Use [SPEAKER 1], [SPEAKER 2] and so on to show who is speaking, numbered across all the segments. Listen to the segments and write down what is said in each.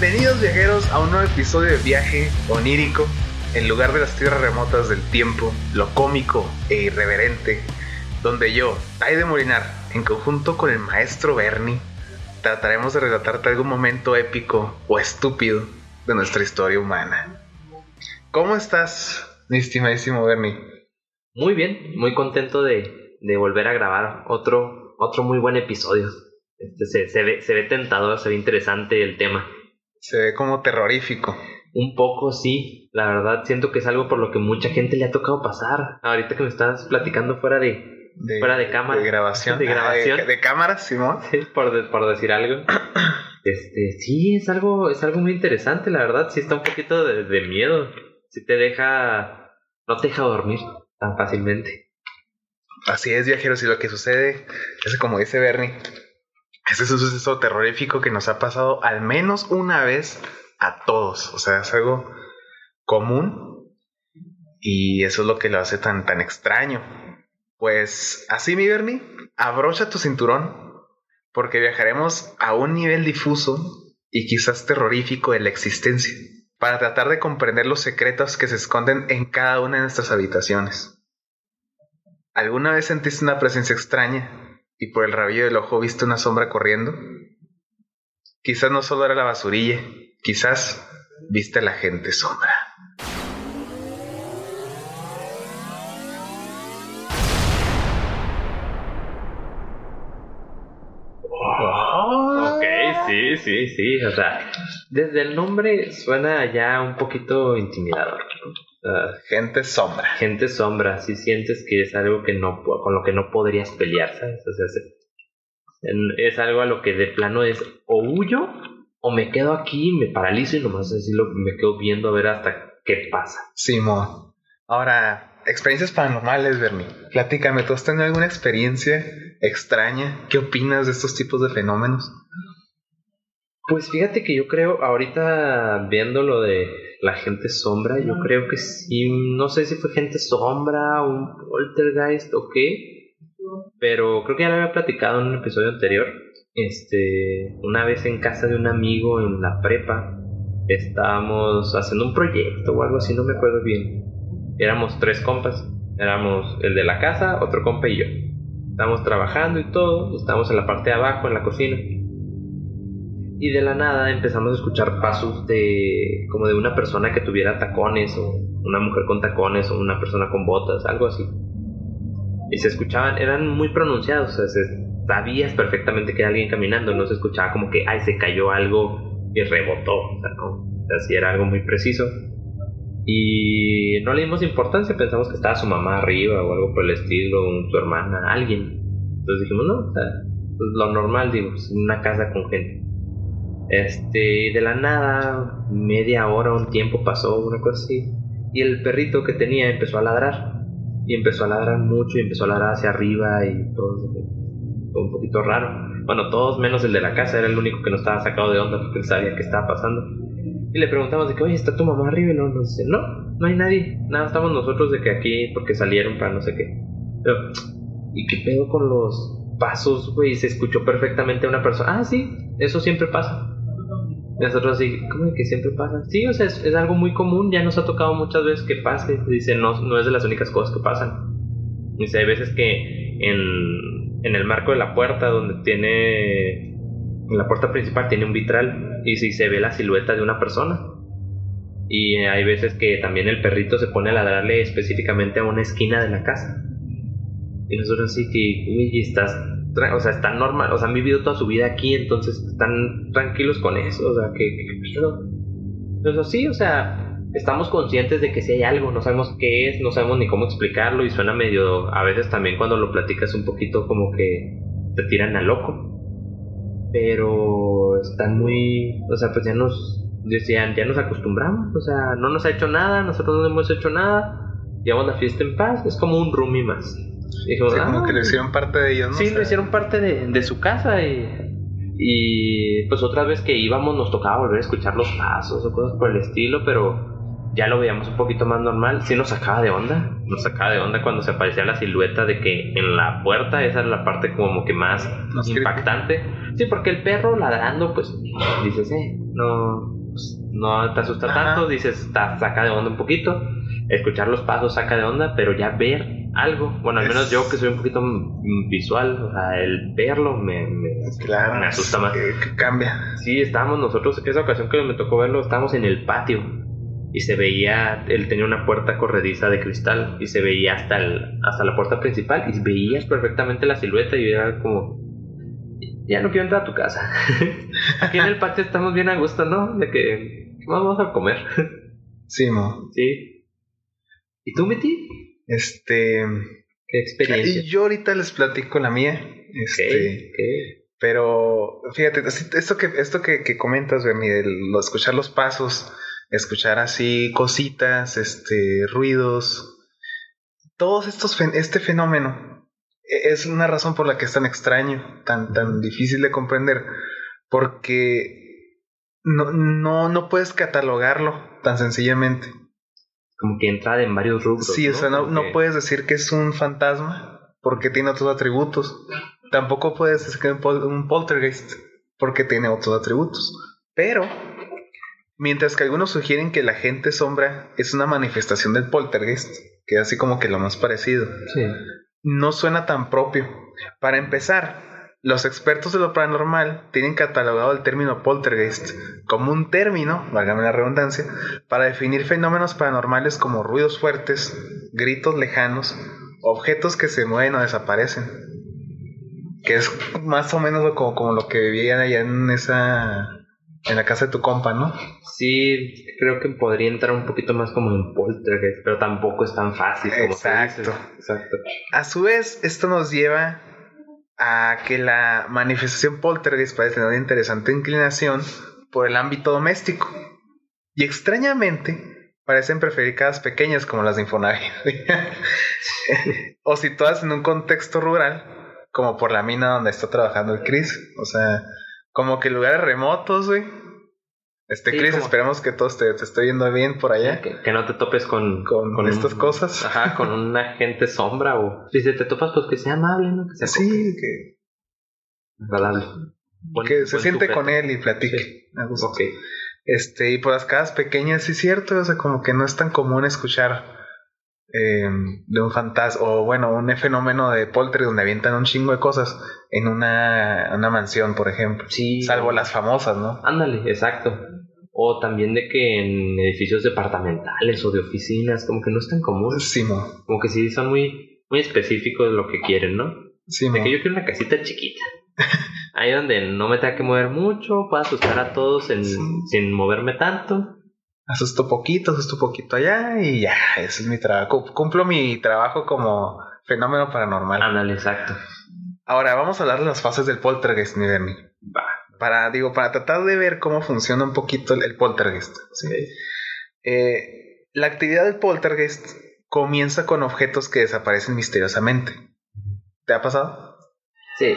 [SPEAKER 1] Bienvenidos viajeros a un nuevo episodio de viaje onírico en lugar de las tierras remotas del tiempo, lo cómico e irreverente, donde yo, de Molinar, en conjunto con el maestro Bernie, trataremos de relatarte algún momento épico o estúpido de nuestra historia humana. ¿Cómo estás, mi estimadísimo Bernie?
[SPEAKER 2] Muy bien, muy contento de, de volver a grabar otro, otro muy buen episodio. Este, se, se, ve, se ve tentador, se ve interesante el tema.
[SPEAKER 1] Se ve como terrorífico.
[SPEAKER 2] Un poco, sí. La verdad, siento que es algo por lo que mucha gente le ha tocado pasar. Ahorita que me estás platicando fuera de, fuera de cámara.
[SPEAKER 1] De grabación.
[SPEAKER 2] De grabación.
[SPEAKER 1] de, cámara, Simón.
[SPEAKER 2] Sí, por, por decir algo. Este, sí, es algo, es algo muy interesante, la verdad. Sí está un poquito de, de miedo. Sí te deja, no te deja dormir tan fácilmente.
[SPEAKER 1] Así es, viajeros, y lo que sucede es como dice Bernie, ese es un suceso terrorífico que nos ha pasado al menos una vez a todos. O sea, es algo común y eso es lo que lo hace tan, tan extraño. Pues así, mi Bernie, abrocha tu cinturón porque viajaremos a un nivel difuso y quizás terrorífico de la existencia para tratar de comprender los secretos que se esconden en cada una de nuestras habitaciones. ¿Alguna vez sentiste una presencia extraña y por el rabillo del ojo viste una sombra corriendo? Quizás no solo era la basurilla, quizás viste a la gente sombra.
[SPEAKER 2] Ok, sí, sí, sí. O sea, desde el nombre suena ya un poquito intimidador.
[SPEAKER 1] Gente sombra.
[SPEAKER 2] Gente sombra, si sientes que es algo que no, con lo que no podrías pelear, ¿sabes? O sea, es algo a lo que de plano es o huyo o me quedo aquí, me paralizo y nomás así lo, me quedo viendo a ver hasta qué pasa.
[SPEAKER 1] Simón. Ahora, experiencias paranormales, Bernie. Platícame, ¿tú has tenido alguna experiencia extraña? ¿Qué opinas de estos tipos de fenómenos?
[SPEAKER 2] Pues fíjate que yo creo, ahorita viendo lo de la gente sombra, yo creo que sí, no sé si fue gente sombra, un poltergeist o qué, pero creo que ya lo había platicado en un episodio anterior. Este, una vez en casa de un amigo en la prepa, estábamos haciendo un proyecto o algo así, no me acuerdo bien. Éramos tres compas, éramos el de la casa, otro compa y yo. Estábamos trabajando y todo, estábamos en la parte de abajo, en la cocina y de la nada empezamos a escuchar pasos de como de una persona que tuviera tacones o una mujer con tacones o una persona con botas, algo así. Y se escuchaban, eran muy pronunciados, o sea, sabías perfectamente que era alguien caminando, no se escuchaba como que, ay, se cayó algo y rebotó, o sea, no, o era algo muy preciso. Y no le dimos importancia, pensamos que estaba su mamá arriba o algo por el estilo, su hermana, alguien. Entonces dijimos, no, o sea, pues lo normal, digo, una casa con gente. Este, de la nada, media hora, un tiempo pasó, una cosa así. Y el perrito que tenía empezó a ladrar. Y empezó a ladrar mucho y empezó a ladrar hacia arriba y todo. un poquito raro. Bueno, todos menos el de la casa, era el único que no estaba sacado de onda porque él sabía qué estaba pasando. Y le preguntamos de que, oye, ¿está tu mamá arriba? Y luego nos dice, no, no hay nadie. Nada, estamos nosotros de que aquí porque salieron para no sé qué. Pero, ¿y qué pedo con los pasos, güey? Se escuchó perfectamente una persona. Ah, sí, eso siempre pasa. Nosotros así, ¿cómo que siempre pasa? Sí, o sea, es, algo muy común, ya nos ha tocado muchas veces que pase. Dice, no, no es de las únicas cosas que pasan. Dice, hay veces que en, en el marco de la puerta, donde tiene, en la puerta principal tiene un vitral, y si se ve la silueta de una persona. Y hay veces que también el perrito se pone a ladrarle específicamente a una esquina de la casa. Y nosotros así que, uy, estás o sea, están normal, o sea, han vivido toda su vida aquí, entonces están tranquilos con eso, o sea, que, qué Pero sí, o sea, estamos conscientes de que si hay algo, no sabemos qué es, no sabemos ni cómo explicarlo y suena medio, a veces también cuando lo platicas un poquito como que te tiran a loco. Pero están muy, o sea, pues ya nos decían, ya nos acostumbramos, o sea, no nos ha hecho nada, nosotros no hemos hecho nada, llevamos la fiesta en paz, es como un roomie más.
[SPEAKER 1] Dijo, como que lo hicieron parte de ellos, ¿no?
[SPEAKER 2] Sí, lo hicieron parte de, de su casa y, y pues otra vez que íbamos nos tocaba volver a escuchar los pasos o cosas por el estilo, pero ya lo veíamos un poquito más normal. Sí nos sacaba de onda, nos sacaba de onda cuando se aparecía la silueta de que en la puerta esa era la parte como que más impactante. Sí, porque el perro ladrando, pues dices, eh, no, pues, no te asusta
[SPEAKER 1] Ajá.
[SPEAKER 2] tanto, dices, está, saca de onda un poquito, escuchar los pasos saca de onda, pero ya ver algo, bueno, al
[SPEAKER 1] Es-
[SPEAKER 2] menos yo que soy un poquito visual, o sea, el verlo me, me,
[SPEAKER 1] Claro.
[SPEAKER 2] me asusta más.
[SPEAKER 1] Que, que cambia.
[SPEAKER 2] Sí, estábamos nosotros, esa ocasión que me tocó verlo, estábamos en el patio y se veía, él tenía una puerta corrediza de cristal y se veía hasta, el, hasta la puerta principal y veías perfectamente la silueta y era como, ya no quiero entrar a tu casa. Aquí en el patio estamos bien a gusto, ¿no? De que, ¿qué más vamos a comer?
[SPEAKER 1] Sí, mo.
[SPEAKER 2] sí. ¿Y tú, Miti?
[SPEAKER 1] Este.
[SPEAKER 2] ¿Qué experiencia?
[SPEAKER 1] y Yo ahorita les platico la mía. Este. Pero fíjate, esto que, esto que, que comentas, de lo- escuchar los pasos, escuchar así cositas, este, ruidos, todos estos, este fenómeno e- es una razón por la que es tan extraño, tan, tan difícil de comprender, porque no, no, no puedes catalogarlo tan sencillamente.
[SPEAKER 2] Como que entra en varios rubros.
[SPEAKER 1] Sí, o sea, no, no
[SPEAKER 2] que-
[SPEAKER 1] puedes decir que es un fantasma porque tiene otros atributos. Tampoco puedes decir que es un pol- un poltergeist porque tiene otros atributos. Pero, mientras que algunos sugieren que la gente sombra es una manifestación del poltergeist, que es así como que lo más parecido,
[SPEAKER 2] Sí.
[SPEAKER 1] no suena tan propio. Para empezar, los expertos de lo paranormal tienen catalogado el término poltergeist como un término, válgame la redundancia, para definir fenómenos paranormales como ruidos fuertes, gritos lejanos, objetos que se mueven o desaparecen. Que es más o menos como, como lo que vivían allá en esa. en la casa de tu compa, ¿no?
[SPEAKER 2] Sí, creo que podría entrar un poquito más como en poltergeist, pero tampoco es tan fácil como
[SPEAKER 1] Exacto.
[SPEAKER 2] Exacto.
[SPEAKER 1] A su vez, esto nos lleva a que la manifestación poltergeist parece tener una interesante inclinación por el ámbito doméstico. Y extrañamente, parecen preferir casas pequeñas como las de Infonavit. o situadas en un contexto rural, como por la mina donde está trabajando el Chris. O sea, como que lugares remotos, güey. Este
[SPEAKER 2] Sí,
[SPEAKER 1] Chris,
[SPEAKER 2] como-
[SPEAKER 1] esperemos que todos te, te esté yendo bien por allá.
[SPEAKER 2] Que, que no te topes con,
[SPEAKER 1] Con estas cosas.
[SPEAKER 2] Ajá, con un agente sombra o si se te topas, pues que sea amable, ¿no? Que sea
[SPEAKER 1] Sí, que,
[SPEAKER 2] agradable. Buen-
[SPEAKER 1] que se siente
[SPEAKER 2] sujeto.
[SPEAKER 1] con él y platique.
[SPEAKER 2] Sí.
[SPEAKER 1] a gusto.
[SPEAKER 2] Ok.
[SPEAKER 1] Este, y por las casas pequeñas, sí es cierto, o sea, como que no es tan común escuchar eh, de un fantasma, o bueno, un fenómeno de poltergeist donde avientan un chingo de cosas en una, una mansión, por ejemplo.
[SPEAKER 2] Sí.
[SPEAKER 1] Salvo las famosas, ¿no?
[SPEAKER 2] Ándale, exacto. O también de que en edificios departamentales o de oficinas, como que no es tan común.
[SPEAKER 1] Simo,
[SPEAKER 2] Como que sí son muy, muy específicos de lo que quieren, ¿no?
[SPEAKER 1] Simo.
[SPEAKER 2] De que yo quiero una casita chiquita. Ahí donde no me tenga que mover mucho, pueda asustar a todos en-
[SPEAKER 1] Sí.
[SPEAKER 2] sin moverme tanto.
[SPEAKER 1] Asusto poquito, asusto poquito allá y ya, ese es mi trabajo. Cumplo mi trabajo como fenómeno paranormal.
[SPEAKER 2] Ándale, exacto.
[SPEAKER 1] Ahora, vamos a hablar de las fases del poltergeist, mi Bernie.
[SPEAKER 2] Va.
[SPEAKER 1] Para, digo, para tratar de ver cómo funciona un poquito el, el poltergeist. ¿sí? Eh, la actividad del poltergeist comienza con objetos que desaparecen misteriosamente. ¿Te ha pasado?
[SPEAKER 2] Sí.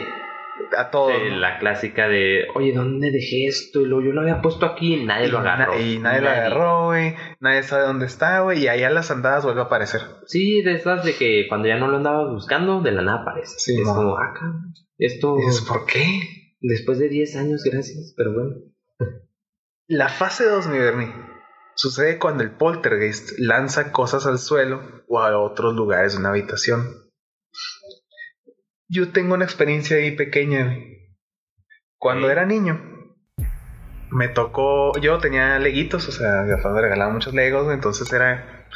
[SPEAKER 1] A todos.
[SPEAKER 2] Sí,
[SPEAKER 1] ¿no?
[SPEAKER 2] la clásica de, oye, ¿dónde dejé esto? Yo lo había puesto aquí y nadie
[SPEAKER 1] y,
[SPEAKER 2] lo
[SPEAKER 1] na-
[SPEAKER 2] agarró.
[SPEAKER 1] y nadie lo agarró, güey. Nadie sabe dónde está, güey. Y ahí a las andadas vuelve a aparecer.
[SPEAKER 2] Sí, de esas de que cuando ya no lo andabas buscando, de la nada aparece.
[SPEAKER 1] Sí,
[SPEAKER 2] es
[SPEAKER 1] mo.
[SPEAKER 2] como, ah, cabrón, esto
[SPEAKER 1] dices, ¿por qué?
[SPEAKER 2] Después de 10 años, gracias, pero bueno.
[SPEAKER 1] La fase 2, mi Bernie, sucede cuando el poltergeist lanza cosas al suelo o a otros lugares de una habitación. Yo tengo una experiencia ahí pequeña. Cuando era niño, me tocó. Yo tenía leguitos, o sea, mi papá me regalaba muchos legos, entonces era.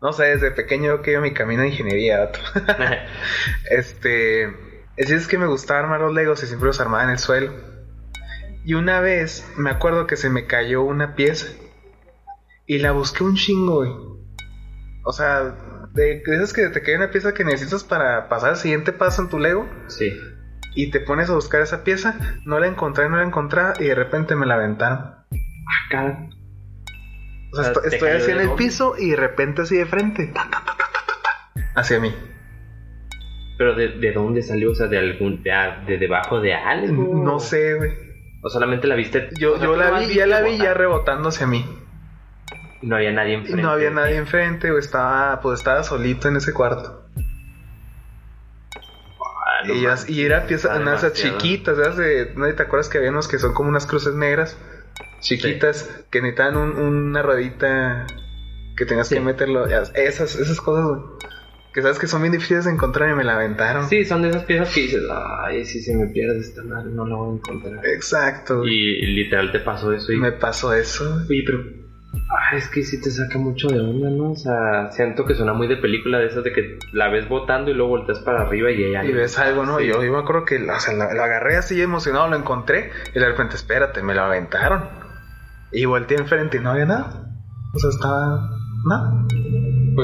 [SPEAKER 1] No sé, desde pequeño que iba mi camino de ingeniería. Este. Es es que me gustaba armar los legos y siempre los armaba en el suelo. Y una vez me acuerdo que se me cayó una pieza. Y la busqué un chingo, güey. O sea, de, de esas que te cae una pieza que necesitas para pasar al siguiente paso en tu Lego.
[SPEAKER 2] sí.
[SPEAKER 1] Y te pones a buscar esa pieza. No la encontré, no la encontré. Y de repente me la aventaron.
[SPEAKER 2] Acá.
[SPEAKER 1] O sea,
[SPEAKER 2] O sea,
[SPEAKER 1] esto-
[SPEAKER 2] ¿te
[SPEAKER 1] estoy así en el piso y de repente así de frente. ta, ta, ta, ta, ta, ta, hacia mí.
[SPEAKER 2] Pero de, de dónde salió? O sea, de algún, de, de debajo de algo.
[SPEAKER 1] No sé, güey.
[SPEAKER 2] O solamente la viste.
[SPEAKER 1] Yo,
[SPEAKER 2] o sea,
[SPEAKER 1] yo la vi, ya la vi ya rebotando hacia mí.
[SPEAKER 2] No había nadie enfrente.
[SPEAKER 1] no había nadie enfrente, o estaba, pues estaba solito en ese cuarto.
[SPEAKER 2] Ah, no
[SPEAKER 1] y, era pieza,
[SPEAKER 2] está
[SPEAKER 1] unas esas chiquitas, esas de, ¿no te acuerdas que había unos que son como unas cruces negras? chiquitas que necesitan un- una ruedita que tengas
[SPEAKER 2] Sí.
[SPEAKER 1] que meterlo. Esas, esas cosas, güey. Que sabes que son bien difíciles de encontrar y me la aventaron.
[SPEAKER 2] Sí, son de esas piezas que dices, ay, si se me pierde esta madre, no la voy a encontrar.
[SPEAKER 1] Exacto.
[SPEAKER 2] Y literal te pasó eso y...
[SPEAKER 1] Me pasó eso.
[SPEAKER 2] Oye, pero... ah, es que sí te saca mucho de onda, ¿no? O sea, siento que suena muy de película de esas de que la ves botando y luego volteas para arriba y ella...
[SPEAKER 1] Y ves algo, ¿no?
[SPEAKER 2] Sí.
[SPEAKER 1] Yo, yo me acuerdo que o sea, lo, lo agarré así emocionado, lo encontré y de repente, espérate, me lo aventaron. Y volteé enfrente y no había nada. O sea, estaba. Nada.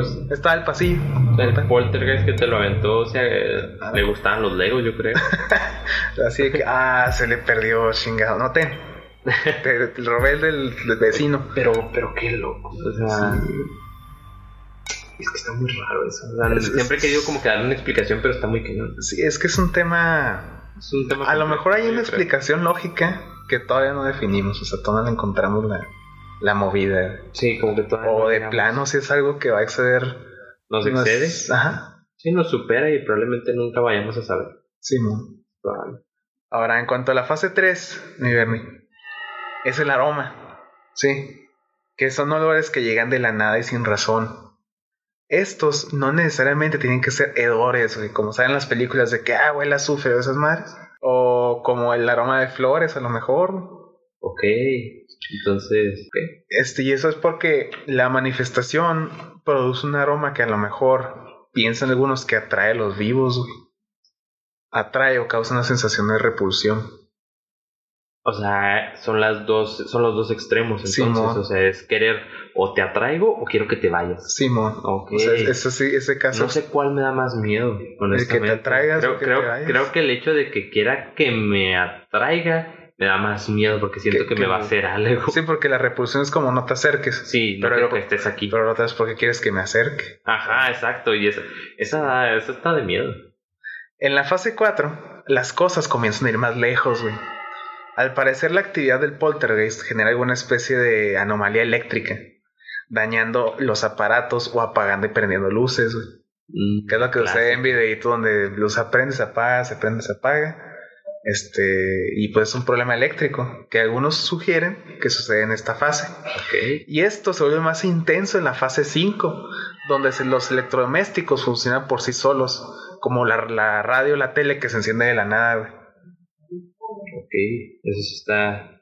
[SPEAKER 2] Pues
[SPEAKER 1] Estaba el pasillo.
[SPEAKER 2] el poltergeist que te lo aventó, o sea, eh, le gustaban los legos, yo creo.
[SPEAKER 1] Así de que, ah, se le perdió, chingado. No, ten. Te, te robé el del, del vecino.
[SPEAKER 2] Pero, pero qué loco. O sea, es que está muy raro eso. O sea,
[SPEAKER 1] Es-
[SPEAKER 2] siempre he querido como que darle una explicación, pero está muy cañón.
[SPEAKER 1] Sí, es que es un tema.
[SPEAKER 2] Es un tema
[SPEAKER 1] A lo mejor hay una explicación lógica que todavía no definimos. O sea, todavía no encontramos la, la movida.
[SPEAKER 2] Sí, como que todavía
[SPEAKER 1] O
[SPEAKER 2] no
[SPEAKER 1] de plano, si es algo que va a exceder.
[SPEAKER 2] Nos excede.
[SPEAKER 1] Ajá.
[SPEAKER 2] Sí, nos supera y probablemente nunca vayamos a saber.
[SPEAKER 1] Sí.
[SPEAKER 2] Probable.
[SPEAKER 1] Ahora, en cuanto a la fase 3, mi Bernie, es el aroma. Sí. Que son olores que llegan de la nada y sin razón. Estos no necesariamente tienen que ser hedores, güey, como saben las películas de que, ah, huele azufre o esas madres. O como el aroma de flores, a lo mejor.
[SPEAKER 2] Ok. Entonces, ok.
[SPEAKER 1] Este, y eso es porque la manifestación produce un aroma que a lo mejor piensan algunos que atrae a los vivos, güey. Atrae o causa una sensación de repulsión.
[SPEAKER 2] O sea, son las dos, son los dos extremos. Entonces,
[SPEAKER 1] Simón.
[SPEAKER 2] o sea, es querer o te atraigo o quiero que te vayas.
[SPEAKER 1] Simón.
[SPEAKER 2] Ok.
[SPEAKER 1] O sea, eso sí, ese caso.
[SPEAKER 2] No sé cuál me da más miedo, honestamente.
[SPEAKER 1] atraigas
[SPEAKER 2] creo,
[SPEAKER 1] o que
[SPEAKER 2] creo,
[SPEAKER 1] te vayas.
[SPEAKER 2] creo que el hecho de que quiera que me atraiga me da más miedo porque siento
[SPEAKER 1] Que-
[SPEAKER 2] que,
[SPEAKER 1] que
[SPEAKER 2] me va a hacer algo.
[SPEAKER 1] Sí, porque la repulsión es como no te acerques.
[SPEAKER 2] Sí, no
[SPEAKER 1] Pero
[SPEAKER 2] quiero que estés aquí.
[SPEAKER 1] Pero otra es porque quieres que me acerque.
[SPEAKER 2] Ajá, exacto. Y esa, esa, esa está de miedo.
[SPEAKER 1] En la fase 4, las cosas comienzan a ir más lejos, güey. Al parecer, la actividad del poltergeist genera alguna especie de anomalía eléctrica, dañando los aparatos o apagando y prendiendo luces, güey.
[SPEAKER 2] Mm,
[SPEAKER 1] Que es lo que sucede en videito donde luz aprende, se apaga, se prende, se apaga. Este, y pues es un problema eléctrico que algunos sugieren que sucede en esta fase. Y esto se vuelve más intenso en la fase 5, donde los electrodomésticos funcionan por sí solos, como la, la radio o la tele que se enciende de la nada.
[SPEAKER 2] Ok. Eso está.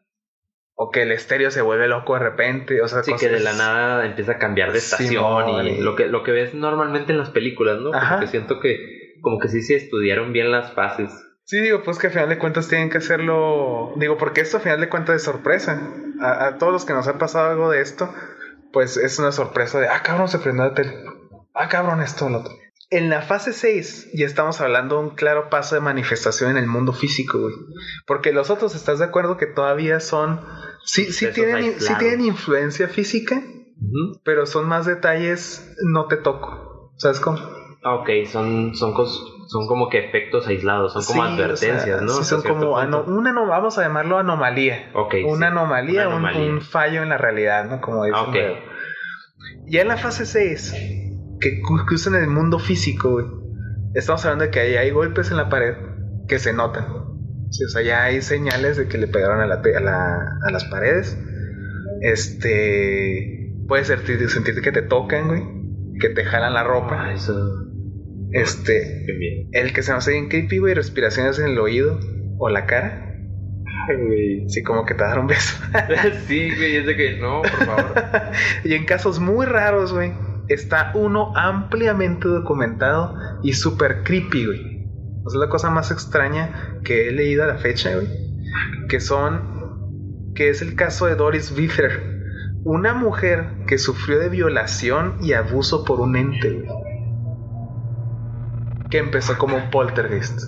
[SPEAKER 1] O que el estéreo se vuelve loco de repente, o sea,
[SPEAKER 2] Sí,
[SPEAKER 1] cosas-
[SPEAKER 2] que de la nada empieza a cambiar de estación y
[SPEAKER 1] y-
[SPEAKER 2] lo que, lo que ves normalmente en las películas, ¿no? Porque siento que como que sí se estudiaron bien las fases.
[SPEAKER 1] Sí, digo, pues que al final de cuentas tienen que hacerlo. Digo, porque esto al final de cuentas es sorpresa. A, a todos los que nos ha pasado algo de esto, pues es una sorpresa de, ah, cabrón, se prendió la tele. Ah, cabrón, esto, lo otro. En la fase 6 ya estamos hablando de un claro paso de manifestación en el mundo físico, güey. Porque los otros, ¿estás de acuerdo que todavía son... Sí, sí, tienen, sí tienen influencia física, pero son más detalles, no te toco. ¿Sabes cómo?
[SPEAKER 2] Ah, ok, son, son, cos- son como que efectos aislados, son como
[SPEAKER 1] Sí,
[SPEAKER 2] advertencias,
[SPEAKER 1] o sea,
[SPEAKER 2] ¿no?
[SPEAKER 1] Sí, son como una, no, vamos a llamarlo anomalía.
[SPEAKER 2] Ok,
[SPEAKER 1] una
[SPEAKER 2] sí.
[SPEAKER 1] anomalía,
[SPEAKER 2] Una
[SPEAKER 1] un-
[SPEAKER 2] anomalía.
[SPEAKER 1] Un, fallo en la realidad, ¿no? Como dicen.
[SPEAKER 2] Ok.
[SPEAKER 1] luego. Ya en la fase 6, que que usan el mundo físico, güey, estamos hablando de que ahí hay golpes en la pared que se notan. Sí, o sea, ya hay señales de que le pegaron a, la a, la- a las paredes. Este. Puedes sentir, sentir que te tocan, güey. Que te jalan la ropa.
[SPEAKER 2] Ah, eso.
[SPEAKER 1] Este.
[SPEAKER 2] Bien.
[SPEAKER 1] El que se me hace bien creepy, güey, respiraciones en el oído o la cara.
[SPEAKER 2] Ay, güey.
[SPEAKER 1] Sí, como que te dan un beso.
[SPEAKER 2] sí, güey, es de que no, por favor.
[SPEAKER 1] y en casos muy raros, güey, está uno ampliamente documentado y súper creepy, güey. O sea, la cosa más extraña que he leído a la fecha, güey. Que son. Que es el caso de Doris Wiffer. Una mujer que sufrió de violación y abuso por un ente, güey. Que empezó como un poltergeist.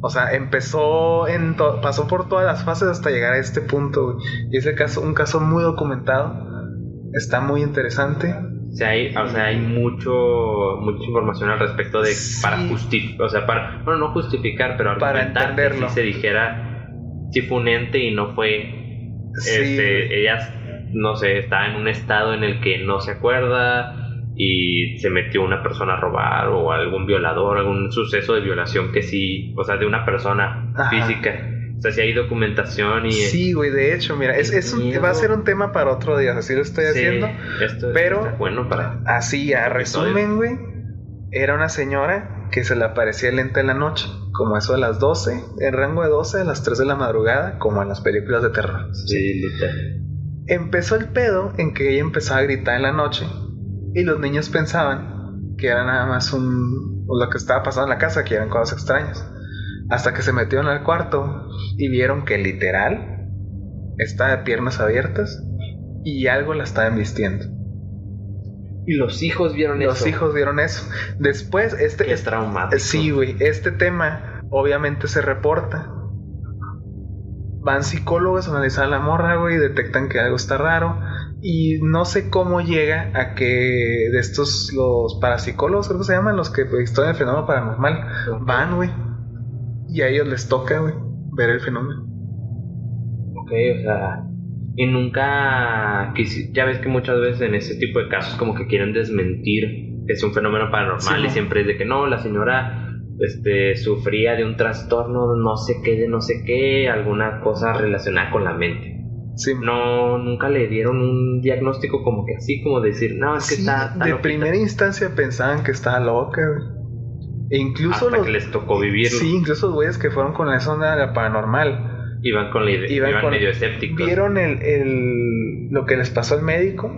[SPEAKER 1] O sea, empezó en pasó por todas las fases hasta llegar a este punto, güey. Y es el caso, un caso muy documentado. Está muy interesante.
[SPEAKER 2] O sea, hay, o sea, hay mucho, mucha información al respecto de
[SPEAKER 1] Sí.
[SPEAKER 2] para justificar, o sea, para, bueno, no justificar, pero
[SPEAKER 1] Para
[SPEAKER 2] argumentar que
[SPEAKER 1] entenderlo.
[SPEAKER 2] si se dijera si fue un ente y no fue,
[SPEAKER 1] Sí.
[SPEAKER 2] este, ella, no sé, está en un estado en el que no se acuerda y se metió una persona a robar o algún violador, algún suceso de violación que sí, o sea, de una persona
[SPEAKER 1] Ajá.
[SPEAKER 2] física O sea, si hay documentación y...
[SPEAKER 1] Sí, güey, de hecho, mira, es, es un-
[SPEAKER 2] Miedo.
[SPEAKER 1] va a ser un tema para otro día, así lo estoy
[SPEAKER 2] Sí,
[SPEAKER 1] haciendo.
[SPEAKER 2] esto
[SPEAKER 1] pero-
[SPEAKER 2] está bueno para...
[SPEAKER 1] Así, a resumen, güey, era una señora que se le aparecía lenta en la noche, como eso a las 12, en rango de 12 a las 3 de la madrugada, como en las películas de terror.
[SPEAKER 2] Sí, literal.
[SPEAKER 1] Empezó el pedo en que ella empezaba a gritar en la noche y los niños pensaban que era nada más un lo que estaba pasando en la casa, que eran cosas extrañas. Hasta que se metieron al cuarto y vieron que literal estaba de piernas abiertas y algo la estaba embistiendo.
[SPEAKER 2] Y los hijos vieron
[SPEAKER 1] Los
[SPEAKER 2] eso.
[SPEAKER 1] hijos vieron eso. Después, este,
[SPEAKER 2] Qué traumático.
[SPEAKER 1] Sí, güey. Este tema obviamente se reporta. Van psicólogos a analizar a la morra, güey, detectan que algo está raro. Y no sé cómo llega a que de estos, los parapsicólogos, creo que se llaman, los que pues, estudian el fenómeno paranormal, van, güey. Y a ellos les toca, güey, ver el fenómeno.
[SPEAKER 2] Ok, o sea... Y nunca... Ya ves que muchas veces en ese tipo de casos como que quieren desmentir que es un fenómeno paranormal
[SPEAKER 1] Sí,
[SPEAKER 2] y siempre es de que no, la señora este, sufría de un trastorno, no sé qué, de no sé qué, alguna cosa relacionada con la mente.
[SPEAKER 1] Sí,
[SPEAKER 2] No, nunca le dieron un diagnóstico como que así, como decir, no, es que
[SPEAKER 1] Sí,
[SPEAKER 2] está, está
[SPEAKER 1] de
[SPEAKER 2] loquita.
[SPEAKER 1] primera instancia pensaban que estaba loca. E incluso
[SPEAKER 2] Hasta
[SPEAKER 1] los.
[SPEAKER 2] que les tocó vivirlo.
[SPEAKER 1] Sí, incluso los güeyes que fueron con la zona de la paranormal.
[SPEAKER 2] Iban con la idea,
[SPEAKER 1] Iban
[SPEAKER 2] iban,
[SPEAKER 1] con-
[SPEAKER 2] medio escépticos.
[SPEAKER 1] ¿Vieron el, el- lo que les pasó al médico?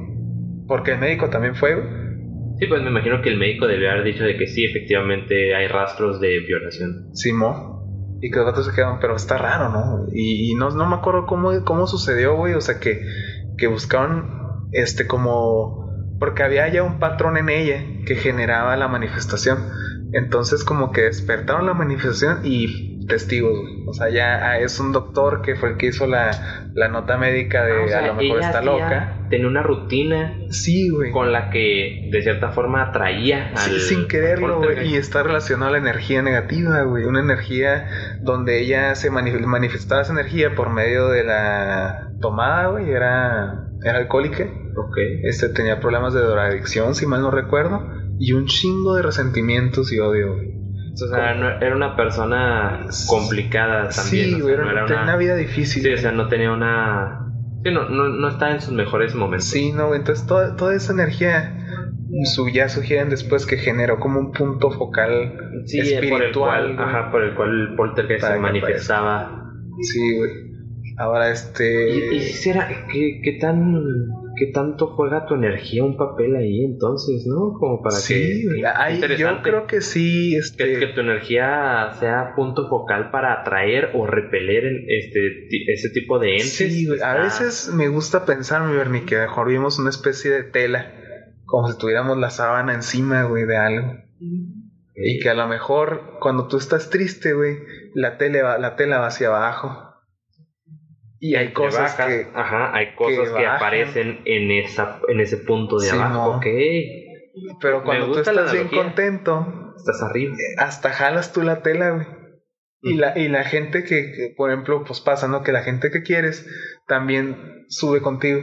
[SPEAKER 1] Porque el médico también fue.
[SPEAKER 2] Sí, pues me imagino que el médico debió haber dicho de que sí, efectivamente hay rastros de violación.
[SPEAKER 1] Simón. Y que los gatos se quedaron, pero está raro, ¿no? Y, y no, no me acuerdo cómo, cómo sucedió, güey. O sea, que, que buscaron, este, como... Porque había ya un patrón en ella que generaba la manifestación. Entonces, como que despertaron la manifestación y testigos, güey. O sea, ya ah, es un doctor que fue el que hizo la, la nota médica de
[SPEAKER 2] Ah, o sea,
[SPEAKER 1] a lo mejor está loca.
[SPEAKER 2] Tenía una rutina
[SPEAKER 1] Sí, güey.
[SPEAKER 2] con la que de cierta forma atraía
[SPEAKER 1] Sí,
[SPEAKER 2] al.
[SPEAKER 1] sin quererlo, güey. Y está relacionado a la energía negativa, güey. Una energía donde ella se mani- manifestaba esa energía por medio de la tomada, güey. Era, era alcohólica.
[SPEAKER 2] Ok.
[SPEAKER 1] Este tenía problemas de drogadicción, si mal no recuerdo. Y un chingo de resentimientos y odio, güey.
[SPEAKER 2] O sea, no- era una persona complicada también.
[SPEAKER 1] Sí,
[SPEAKER 2] o sea,
[SPEAKER 1] güey.
[SPEAKER 2] no
[SPEAKER 1] era-
[SPEAKER 2] una-
[SPEAKER 1] una vida difícil.
[SPEAKER 2] Sí, o sea, no tenía una. Sí, no, no, no estaba en sus mejores momentos.
[SPEAKER 1] Sí, no. Entonces toda, toda esa energía ya sugieren después que generó como un punto focal
[SPEAKER 2] Sí, eh, por el
[SPEAKER 1] espiritual.
[SPEAKER 2] cual, ajá, por el cual el poltergeist se
[SPEAKER 1] que
[SPEAKER 2] manifestaba.
[SPEAKER 1] Sí, güey. Ahora este.
[SPEAKER 2] ¿Y, y será, ¿qué, qué tan, qué tanto juega tu energía un papel ahí entonces, no? Como para
[SPEAKER 1] sí,
[SPEAKER 2] que...
[SPEAKER 1] güey.
[SPEAKER 2] qué
[SPEAKER 1] Ay, yo creo que sí, este.
[SPEAKER 2] Que, que tu energía sea punto focal para atraer o repeler en este, ese tipo de entes.
[SPEAKER 1] Sí, güey. A
[SPEAKER 2] está-
[SPEAKER 1] veces me gusta pensar, mi Bernie, que mejor vimos una especie de tela, como si tuviéramos la sábana encima, güey, de algo. Y que a lo mejor cuando tú estás triste, güey, la tele va, la tela va hacia abajo. Y hay cosas
[SPEAKER 2] bajas,
[SPEAKER 1] que.
[SPEAKER 2] Ajá, hay cosas que, aparecen en, esa, en ese punto de
[SPEAKER 1] Sí,
[SPEAKER 2] abajo.
[SPEAKER 1] no.
[SPEAKER 2] Ok,
[SPEAKER 1] Pero cuando tú estás bien contento,
[SPEAKER 2] estás arriba.
[SPEAKER 1] hasta jalas tú la tela, güey. Y la, y la gente que, que, por ejemplo, pues pasa, ¿no? Que la gente que quieres también sube contigo.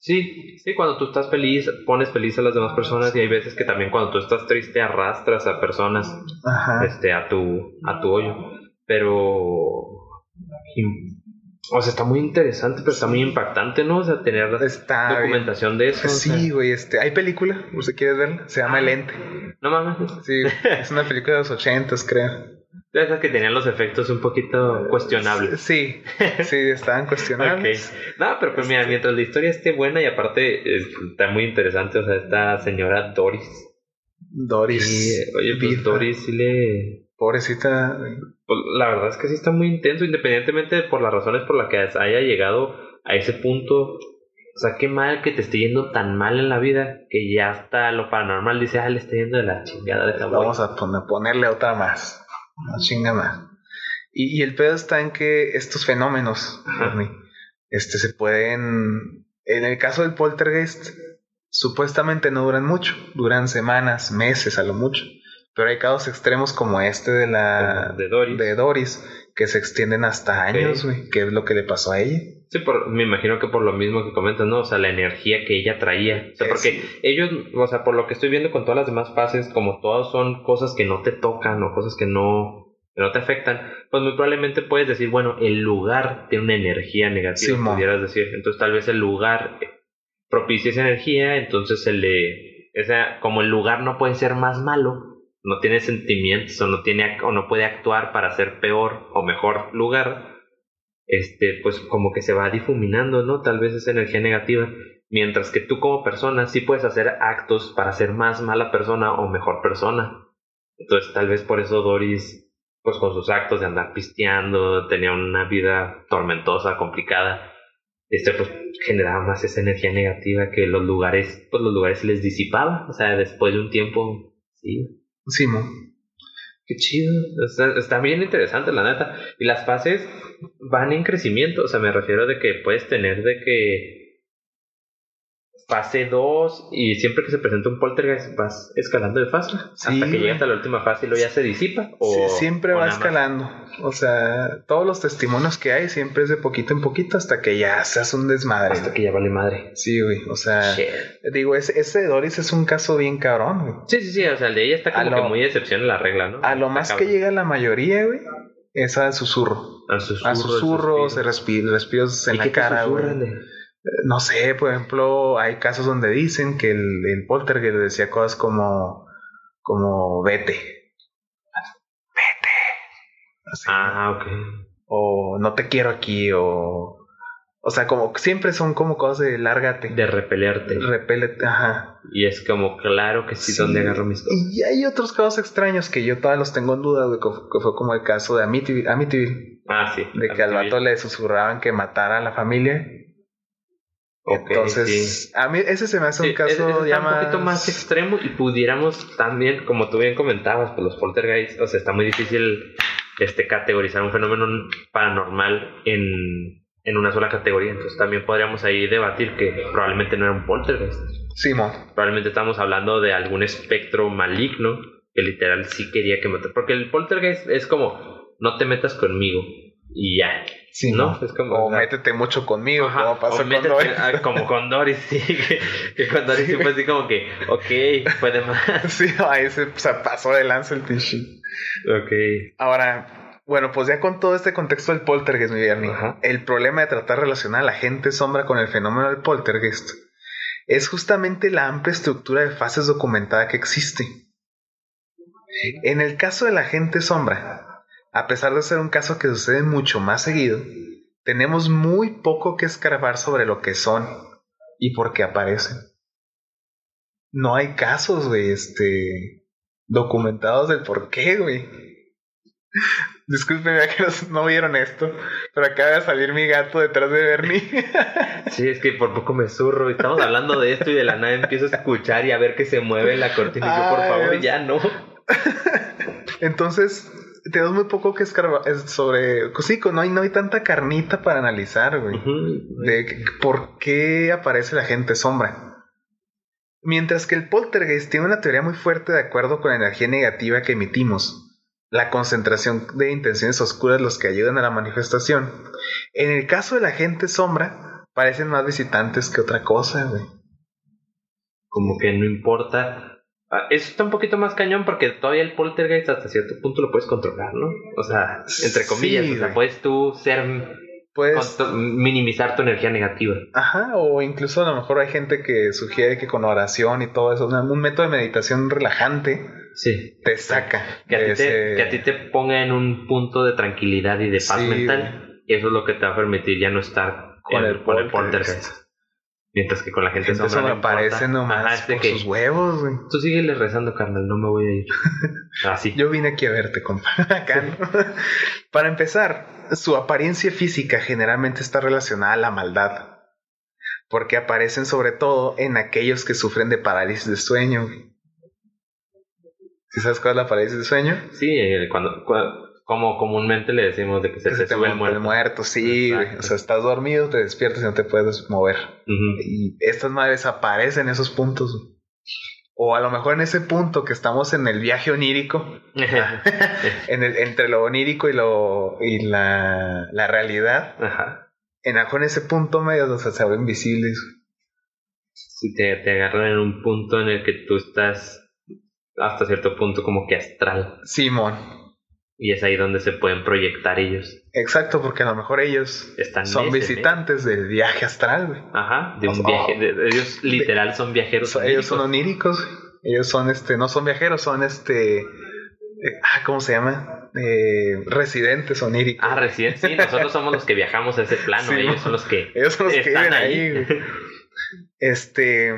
[SPEAKER 2] Sí, sí, cuando tú estás feliz, pones feliz a las demás personas y hay veces que también cuando tú estás triste arrastras a personas
[SPEAKER 1] Ajá.
[SPEAKER 2] este, a tu, a tu hoyo. Pero, o sea, está muy interesante, pero está muy impactante, ¿no? O sea, tener
[SPEAKER 1] Está bien.
[SPEAKER 2] documentación de eso. o sea.
[SPEAKER 1] Sí, güey, este, hay película, por si quieres verla, se llama
[SPEAKER 2] Ah.
[SPEAKER 1] El Ente.
[SPEAKER 2] No mames.
[SPEAKER 1] Sí, es una película de los ochentas, creo.
[SPEAKER 2] De esas que tenían los efectos un poquito cuestionables.
[SPEAKER 1] Sí, sí, estaban cuestionables.
[SPEAKER 2] Ok. No, pero pues mira, mientras la historia esté buena y aparte eh, está muy interesante, o sea, esta señora Doris.
[SPEAKER 1] Doris.
[SPEAKER 2] Sí, oye, pues. Doris sí le...
[SPEAKER 1] Pobrecita.
[SPEAKER 2] pues, la verdad es que sí está muy intenso, independientemente de por las razones por las que haya llegado a ese punto. O sea, qué mal que te esté yendo tan mal en la vida que ya hasta lo paranormal dice, ah, le está yendo de la chingada de esta
[SPEAKER 1] Vamos a poner- ponerle otra más. Una chinga más. Y, y el pedo está en que estos fenómenos, este, se pueden. En el caso del poltergeist, supuestamente no duran mucho, duran semanas, meses a lo mucho. Pero hay casos extremos como este de la
[SPEAKER 2] de Doris.
[SPEAKER 1] de Doris que se extienden hasta años, güey, que es lo que le pasó a ella.
[SPEAKER 2] Sí, por, me imagino que por lo mismo que comentas, ¿no? O sea, la energía que ella traía. O sea,
[SPEAKER 1] Eh,
[SPEAKER 2] porque ellos, o sea, por lo que estoy viendo con todas las demás fases, como todas son cosas que no te tocan o cosas que no que no te afectan, pues muy probablemente puedes decir, bueno, el lugar tiene una energía negativa,
[SPEAKER 1] Sí,
[SPEAKER 2] pudieras decir. Entonces tal vez el lugar propicia esa energía, entonces se le... Esa, como el lugar no puede ser más malo, no tiene sentimientos o no, tiene, o no puede actuar para ser peor o mejor lugar, este, pues como que se va difuminando, ¿no? Tal vez esa energía negativa. Mientras que tú como persona sí puedes hacer actos para ser más mala persona o mejor persona. Entonces tal vez por eso Doris, pues con sus actos de andar pisteando, tenía una vida tormentosa, complicada, este pues generaba más esa energía negativa que los lugares, pues los lugares les disipaba. O sea, después de un tiempo, sí,
[SPEAKER 1] Simón.
[SPEAKER 2] Qué chido. Está, está bien interesante, la neta. Y las fases van en crecimiento. O sea, me refiero de que puedes tener de que fase 2 y siempre que se presenta un poltergeist vas escalando de fase
[SPEAKER 1] Sí,
[SPEAKER 2] hasta que llegas a la última fase y luego ya se disipa. O,
[SPEAKER 1] Sí, siempre
[SPEAKER 2] o
[SPEAKER 1] va escalando. O sea, todos los testimonios que hay siempre es de poquito en poquito hasta que ya seas un desmadre.
[SPEAKER 2] Hasta que ya vale madre.
[SPEAKER 1] Sí, güey. O sea,
[SPEAKER 2] Shit.
[SPEAKER 1] digo, ese, ese de Doris es un caso bien cabrón, güey.
[SPEAKER 2] Sí, sí, sí. O sea, el de ella está como
[SPEAKER 1] lo-
[SPEAKER 2] que muy excepción en la regla, ¿no?
[SPEAKER 1] A lo
[SPEAKER 2] Está
[SPEAKER 1] más que llega la mayoría, güey, es al susurro.
[SPEAKER 2] Al susurro.
[SPEAKER 1] A susurros,
[SPEAKER 2] el
[SPEAKER 1] respiros, respiros en
[SPEAKER 2] ¿Y
[SPEAKER 1] la cara, güey. No sé, por ejemplo, hay casos donde dicen que el, el poltergeist le decía cosas como, como vete. Vete. Así.
[SPEAKER 2] Ah, ok.
[SPEAKER 1] O no te quiero aquí, o... O sea, como siempre son como cosas de lárgate.
[SPEAKER 2] De repelerte.
[SPEAKER 1] Repélete, ajá.
[SPEAKER 2] Y es como, claro que sí,
[SPEAKER 1] Sí.
[SPEAKER 2] donde agarro mis cosas.
[SPEAKER 1] Y hay otros casos extraños que yo todavía los tengo en duda, que que fue como el caso de Amityville, Amityville,
[SPEAKER 2] Ah, sí.
[SPEAKER 1] de que al vato le susurraban que matara a la familia. Entonces,
[SPEAKER 2] sí.
[SPEAKER 1] a mí ese se me hace
[SPEAKER 2] Sí,
[SPEAKER 1] un caso ya
[SPEAKER 2] está un poquito más extremo y pudiéramos también, como tú bien comentabas, pues los poltergeists, o sea, está muy difícil este, categorizar un fenómeno paranormal en, en una sola categoría. Entonces también podríamos ahí debatir que probablemente no era un poltergeist.
[SPEAKER 1] Simón.
[SPEAKER 2] Probablemente estamos hablando de algún espectro maligno que literal sí quería que matara. Porque el poltergeist es como, no te metas conmigo y ya.
[SPEAKER 1] Sí,
[SPEAKER 2] ¿No? Es como,
[SPEAKER 1] o métete mucho conmigo,
[SPEAKER 2] Ajá,
[SPEAKER 1] como pasó con
[SPEAKER 2] ah, como con Doris, sí. Que, que con Doris sí fue así como que, ok, puede más.
[SPEAKER 1] Sí, ahí se, se pasó de lanza el pinche.
[SPEAKER 2] Ok.
[SPEAKER 1] Ahora, bueno, pues ya con todo este contexto del poltergeist, mi Bernie, el problema de tratar de relacionar a la gente sombra con el fenómeno del poltergeist es justamente la amplia estructura de fases documentada que existe. En el caso de la gente sombra, a pesar de ser un caso que sucede mucho más seguido, tenemos muy poco que escarbar sobre lo que son y por qué aparecen. No hay casos, güey, este, documentados del por qué, güey. Disculpen, ya que los- no vieron esto, pero acaba de salir mi gato detrás de Bernie.
[SPEAKER 2] Sí, es que por poco me zurro. Estamos hablando de esto y de la nada empiezo a escuchar y a ver que se mueve la cortina. Y yo, por favor, ya no.
[SPEAKER 1] Entonces, tenemos muy poco que escarbar es sobre. pues sí, no hay, no hay tanta carnita para analizar, güey. De por qué aparece la gente sombra. Mientras que el poltergeist tiene una teoría muy fuerte de acuerdo con la energía negativa que emitimos, la concentración de intenciones oscuras los que ayudan a la manifestación. En el caso de la gente sombra, parecen más visitantes que otra cosa, güey.
[SPEAKER 2] Como que no importa. Ah, Eso está un poquito más cañón porque todavía el poltergeist hasta cierto punto lo puedes controlar, ¿no? O sea, entre comillas,
[SPEAKER 1] Sí,
[SPEAKER 2] o sea, puedes tú ser contro- minimizar tu energía negativa.
[SPEAKER 1] ajá, o incluso a lo mejor hay gente que sugiere que con oración y todo eso, un método de meditación relajante,
[SPEAKER 2] Sí.
[SPEAKER 1] te saca.
[SPEAKER 2] Que a, ti te, que a ti te ponga en un punto de tranquilidad y de paz
[SPEAKER 1] Sí,
[SPEAKER 2] mental. Y eso es lo que te va a permitir ya no estar
[SPEAKER 1] Con el
[SPEAKER 2] con el
[SPEAKER 1] poltergeist.
[SPEAKER 2] Mientras que con la gente,
[SPEAKER 1] gente
[SPEAKER 2] sombra
[SPEAKER 1] sombra
[SPEAKER 2] no
[SPEAKER 1] aparece nomás
[SPEAKER 2] Ajá,
[SPEAKER 1] por
[SPEAKER 2] que
[SPEAKER 1] sus huevos, güey.
[SPEAKER 2] tú síguele rezando, carnal, no me voy a ir. Así.
[SPEAKER 1] Yo vine aquí a verte, compa. Acá, ¿no? Para empezar, su apariencia física generalmente está relacionada a la maldad. Porque aparecen sobre todo en aquellos que sufren de parálisis de sueño. ¿Sí sabes cuál es la parálisis de sueño?
[SPEAKER 2] Sí, cuando, cua- como comúnmente le decimos de que se,
[SPEAKER 1] Que
[SPEAKER 2] te
[SPEAKER 1] te
[SPEAKER 2] sube el muerto.
[SPEAKER 1] sí.
[SPEAKER 2] Exacto.
[SPEAKER 1] O sea, estás dormido, te despiertas y no te puedes mover. Y estas madres aparecen en esos puntos. O a lo mejor en ese punto que estamos en el viaje onírico, en el, entre lo onírico y, lo, y la, la realidad,
[SPEAKER 2] Ajá.
[SPEAKER 1] en, en ese punto medio, o sea, se ven visibles.
[SPEAKER 2] Sí, te, te agarran en un punto en el que tú estás hasta cierto punto como que astral.
[SPEAKER 1] Simón.
[SPEAKER 2] Y es ahí donde se pueden proyectar ellos.
[SPEAKER 1] Exacto, porque a lo mejor ellos
[SPEAKER 2] Están
[SPEAKER 1] son
[SPEAKER 2] ese,
[SPEAKER 1] visitantes del viaje astral, güey.
[SPEAKER 2] Ajá, de
[SPEAKER 1] O
[SPEAKER 2] un
[SPEAKER 1] sea,
[SPEAKER 2] viaje. de- ellos literal son viajeros.
[SPEAKER 1] So- ellos son
[SPEAKER 2] oníricos.
[SPEAKER 1] ellos son este, no son viajeros, son este, eh, ah, ¿cómo se llama? Eh, residentes oníricos.
[SPEAKER 2] Ah, recién. Sí, nosotros somos los que viajamos a ese plano.
[SPEAKER 1] Sí,
[SPEAKER 2] ellos son los que.
[SPEAKER 1] ellos son los que viven ahí. Este,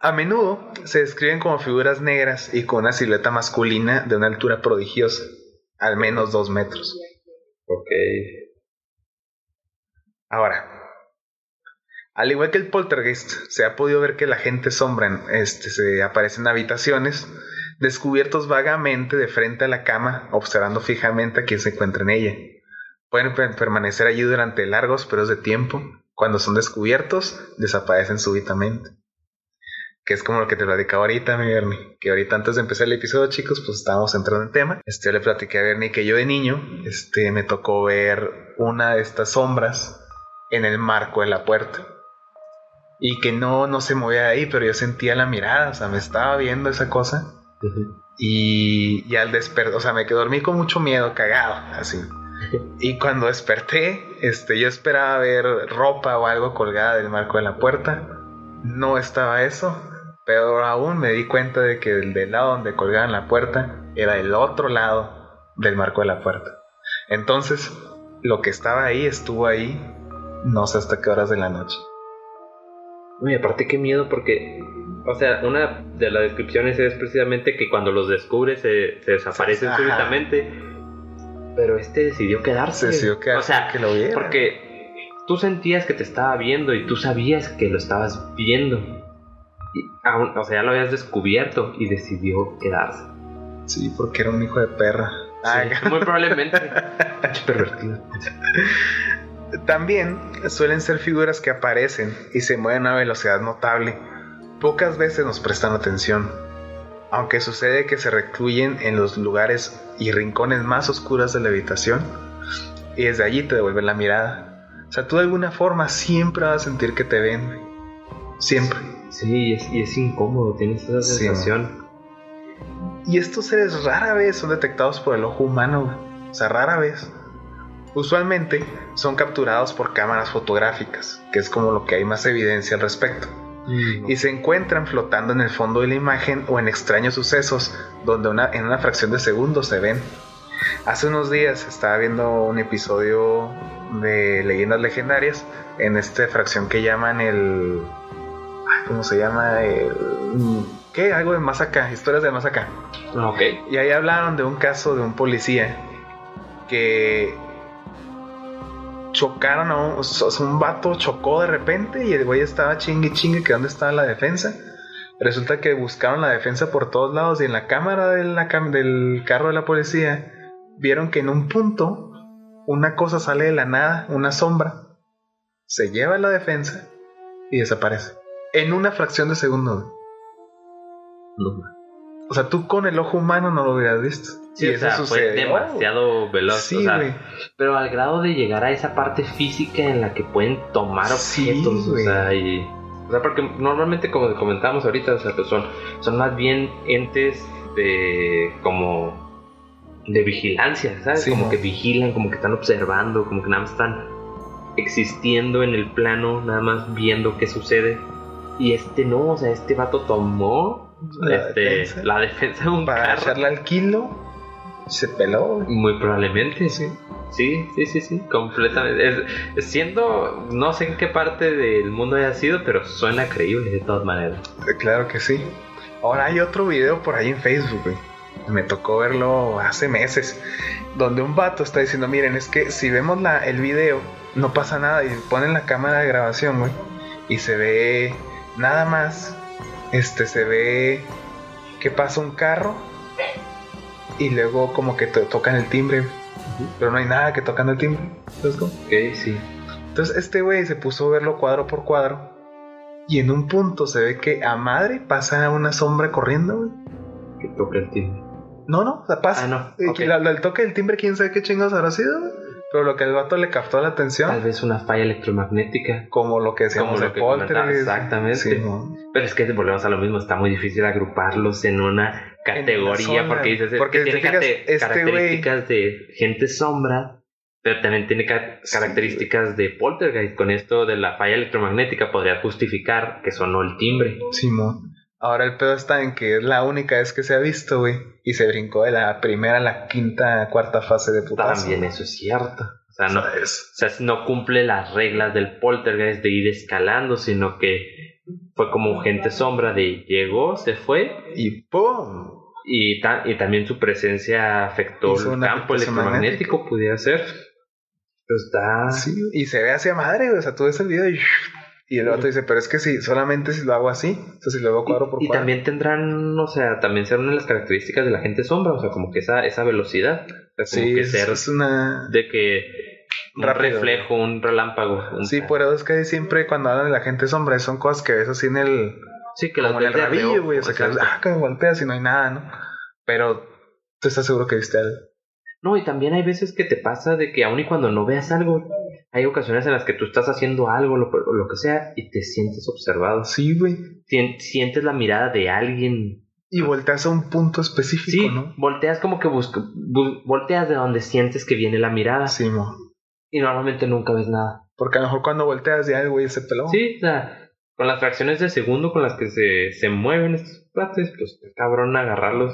[SPEAKER 1] a menudo se describen como figuras negras y con una silueta masculina de una altura prodigiosa, al menos dos metros.
[SPEAKER 2] Ok.
[SPEAKER 1] Ahora, al igual que el poltergeist, se ha podido ver que la gente sombra en- este, se aparece en habitaciones, descubiertos vagamente de frente a la cama, observando fijamente a quien se encuentra en ella. Pueden per- permanecer allí durante largos periodos de tiempo. Cuando son descubiertos, desaparecen súbitamente. Que es como lo que te platicaba ahorita, mi Bernie. Que ahorita antes de empezar el episodio, chicos, pues estábamos entrando en tema. Este, yo le platiqué a Bernie que yo de niño, este, me tocó ver una de estas sombras en el marco de la puerta. Y que no, no se movía de ahí, pero yo sentía la mirada, o sea, me estaba viendo esa cosa. Y, y al despertar, o sea, me quedé dormí con mucho miedo, cagado, así. Y cuando desperté, este, yo esperaba ver ropa o algo colgada del marco de la puerta. No estaba eso, pero aún me di cuenta de que el del lado donde colgaban la puerta era el otro lado del marco de la puerta. Entonces, lo que estaba ahí estuvo ahí, no sé hasta qué horas de la noche.
[SPEAKER 2] Uy, aparte qué miedo porque, o sea, una de las descripciones es precisamente que cuando los descubres se, se desaparecen
[SPEAKER 1] Ajá.
[SPEAKER 2] súbitamente, pero este decidió quedarse.
[SPEAKER 1] Se decidió que,
[SPEAKER 2] o sea,
[SPEAKER 1] que lo viera.
[SPEAKER 2] porque tú sentías que te estaba viendo y tú sabías que lo estabas viendo. Y aún- o sea, ya lo habías descubierto y decidió quedarse.
[SPEAKER 1] Sí, porque era un hijo de perra.
[SPEAKER 2] Sí, muy probablemente. Pervertido.
[SPEAKER 1] También suelen ser figuras que aparecen y se mueven a una velocidad notable. Pocas veces nos prestan atención, aunque sucede que se recluyen en los lugares y rincones más oscuros de la habitación y desde allí te devuelven la mirada. O sea, tú de alguna forma siempre vas a sentir que te ven. Siempre.
[SPEAKER 2] Sí, y es, y es incómodo, tienes esa
[SPEAKER 1] Sí,
[SPEAKER 2] sensación.
[SPEAKER 1] Y estos seres rara vez son detectados por el ojo humano, o sea, rara vez. Usualmente son capturados por cámaras fotográficas, que es como lo que hay más evidencia al respecto,
[SPEAKER 2] Mm,
[SPEAKER 1] y se encuentran flotando en el fondo de la imagen o en extraños sucesos donde una- en una fracción de segundos se ven. Hace unos días estaba viendo un episodio de Leyendas Legendarias en esta fracción que llaman el... ¿Cómo se llama? ¿Qué? Algo de más acá, historias de más acá.
[SPEAKER 2] Ok.
[SPEAKER 1] Y ahí hablaron de un caso de un policía que chocaron a un, un vato, chocó de repente y el güey estaba chingue chingue que dónde estaba la defensa. Resulta que buscaron la defensa por todos lados y en la cámara de la cam- del carro de la policía vieron que en un punto una cosa sale de la nada, una sombra, se lleva la defensa y desaparece. En una fracción de segundo. O sea, tú con el ojo humano no lo hubieras visto.
[SPEAKER 2] Sí, o sea, fue demasiado veloz.
[SPEAKER 1] Sí,
[SPEAKER 2] o sea,
[SPEAKER 1] güey.
[SPEAKER 2] pero al grado de llegar a esa parte física en la que pueden tomar
[SPEAKER 1] Sí,
[SPEAKER 2] objetos, o
[SPEAKER 1] güey.
[SPEAKER 2] sea, y... O sea, porque normalmente, como comentamos ahorita, o sea, pues son, son más bien entes de... como... de vigilancia, ¿sabes?
[SPEAKER 1] Sí,
[SPEAKER 2] como
[SPEAKER 1] ¿no?
[SPEAKER 2] que vigilan, como que están observando, como que nada más están existiendo en el plano, nada más viendo qué sucede. Y este no, o sea, este vato tomó
[SPEAKER 1] La
[SPEAKER 2] este,
[SPEAKER 1] defensa.
[SPEAKER 2] la defensa de un
[SPEAKER 1] Para
[SPEAKER 2] carro.
[SPEAKER 1] echarle al kilo, se peló.
[SPEAKER 2] Muy probablemente,
[SPEAKER 1] Sí.
[SPEAKER 2] Sí, sí, sí, sí, completamente. Es- siendo, no sé en qué parte del mundo haya sido, pero suena creíble de todas maneras.
[SPEAKER 1] Eh, Claro que sí. Ahora hay otro video por ahí en Facebook, güey. Me tocó verlo hace meses. Donde un vato está diciendo, miren, es que si vemos la, el video, no pasa nada. Y ponen la cámara de grabación, güey. Y se ve nada más. Este, se ve que pasa un carro. Y luego como que te tocan el timbre. Pero no hay nada que tocan el timbre. ¿Sabes cómo?
[SPEAKER 2] Sí.
[SPEAKER 1] Entonces este güey se puso a verlo cuadro por cuadro. Y en un punto se ve que a madre pasa una sombra corriendo, güey.
[SPEAKER 2] Que toca el timbre.
[SPEAKER 1] No, no, sea, pasa.
[SPEAKER 2] Ah, no,
[SPEAKER 1] Eh,
[SPEAKER 2] ok.
[SPEAKER 1] la- la- el toque del timbre, quién sabe qué chingados habrá sido, güey. Pero lo que al vato le captó la atención.
[SPEAKER 2] Tal vez una falla electromagnética.
[SPEAKER 1] Como lo que decíamos
[SPEAKER 2] Como
[SPEAKER 1] de
[SPEAKER 2] lo
[SPEAKER 1] Poltergeist.
[SPEAKER 2] exactamente.
[SPEAKER 1] Sí, ¿no?
[SPEAKER 2] Pero es que volvemos a lo mismo, está muy difícil agruparlos en una categoría porque dices es que tiene
[SPEAKER 1] fijas, este
[SPEAKER 2] características de gente sombra, pero también tiene ca-
[SPEAKER 1] Sí.
[SPEAKER 2] características de poltergeist. Con esto de la falla electromagnética podría justificar que sonó el timbre.
[SPEAKER 1] Simón. Ahora el pedo está en que es la única vez que se ha visto, güey. Y se brincó de la primera a la quinta, cuarta fase de putazo.
[SPEAKER 2] También eso es cierto. O sea, no,
[SPEAKER 1] ¿Sabes?
[SPEAKER 2] o sea, no cumple las reglas del poltergeist de ir escalando, sino que fue como gente sombra de llegó, se fue
[SPEAKER 1] Y ¡pum!
[SPEAKER 2] y, ta- y también su presencia afectó
[SPEAKER 1] Hizo
[SPEAKER 2] el campo electromagnético, pudiera ser. Pero está...
[SPEAKER 1] Sí, y se ve hacia madre, güey. O sea, tú ves el video y... Y el otro dice, pero es que si solamente si lo hago así, o sea, si lo hago cuadro por
[SPEAKER 2] y, y
[SPEAKER 1] cuadro.
[SPEAKER 2] también tendrán, o sea, también ser una de las características de la gente sombra, o sea, como que esa, esa velocidad, o sea, como
[SPEAKER 1] sí,
[SPEAKER 2] que
[SPEAKER 1] es,
[SPEAKER 2] ser
[SPEAKER 1] es una...
[SPEAKER 2] de que un
[SPEAKER 1] Rápido.
[SPEAKER 2] reflejo, un relámpago. un-
[SPEAKER 1] Sí, por eso es que siempre cuando hablan de la gente sombra son cosas que ves así en el...
[SPEAKER 2] sí, que las
[SPEAKER 1] en el rabillo, güey. O sea, que ah, que volteas y no hay nada, ¿no? Pero tú estás seguro que viste algo.
[SPEAKER 2] No, y también hay veces que te pasa de que aun y cuando no veas algo, hay ocasiones en las que tú estás haciendo algo, lo, lo que sea, y te sientes observado.
[SPEAKER 1] Sí, güey.
[SPEAKER 2] Sien- sientes la mirada de alguien.
[SPEAKER 1] Y volteas a un punto específico,
[SPEAKER 2] Sí,
[SPEAKER 1] ¿no?
[SPEAKER 2] volteas como que busca, bu- volteas de donde sientes que viene la mirada.
[SPEAKER 1] Sí, mo.
[SPEAKER 2] Y normalmente nunca ves nada.
[SPEAKER 1] Porque a lo mejor cuando volteas ya el güey se peló.
[SPEAKER 2] Sí, o sea, con las fracciones de segundo con las que se, se mueven estos platos, pues cabrón agarrarlos.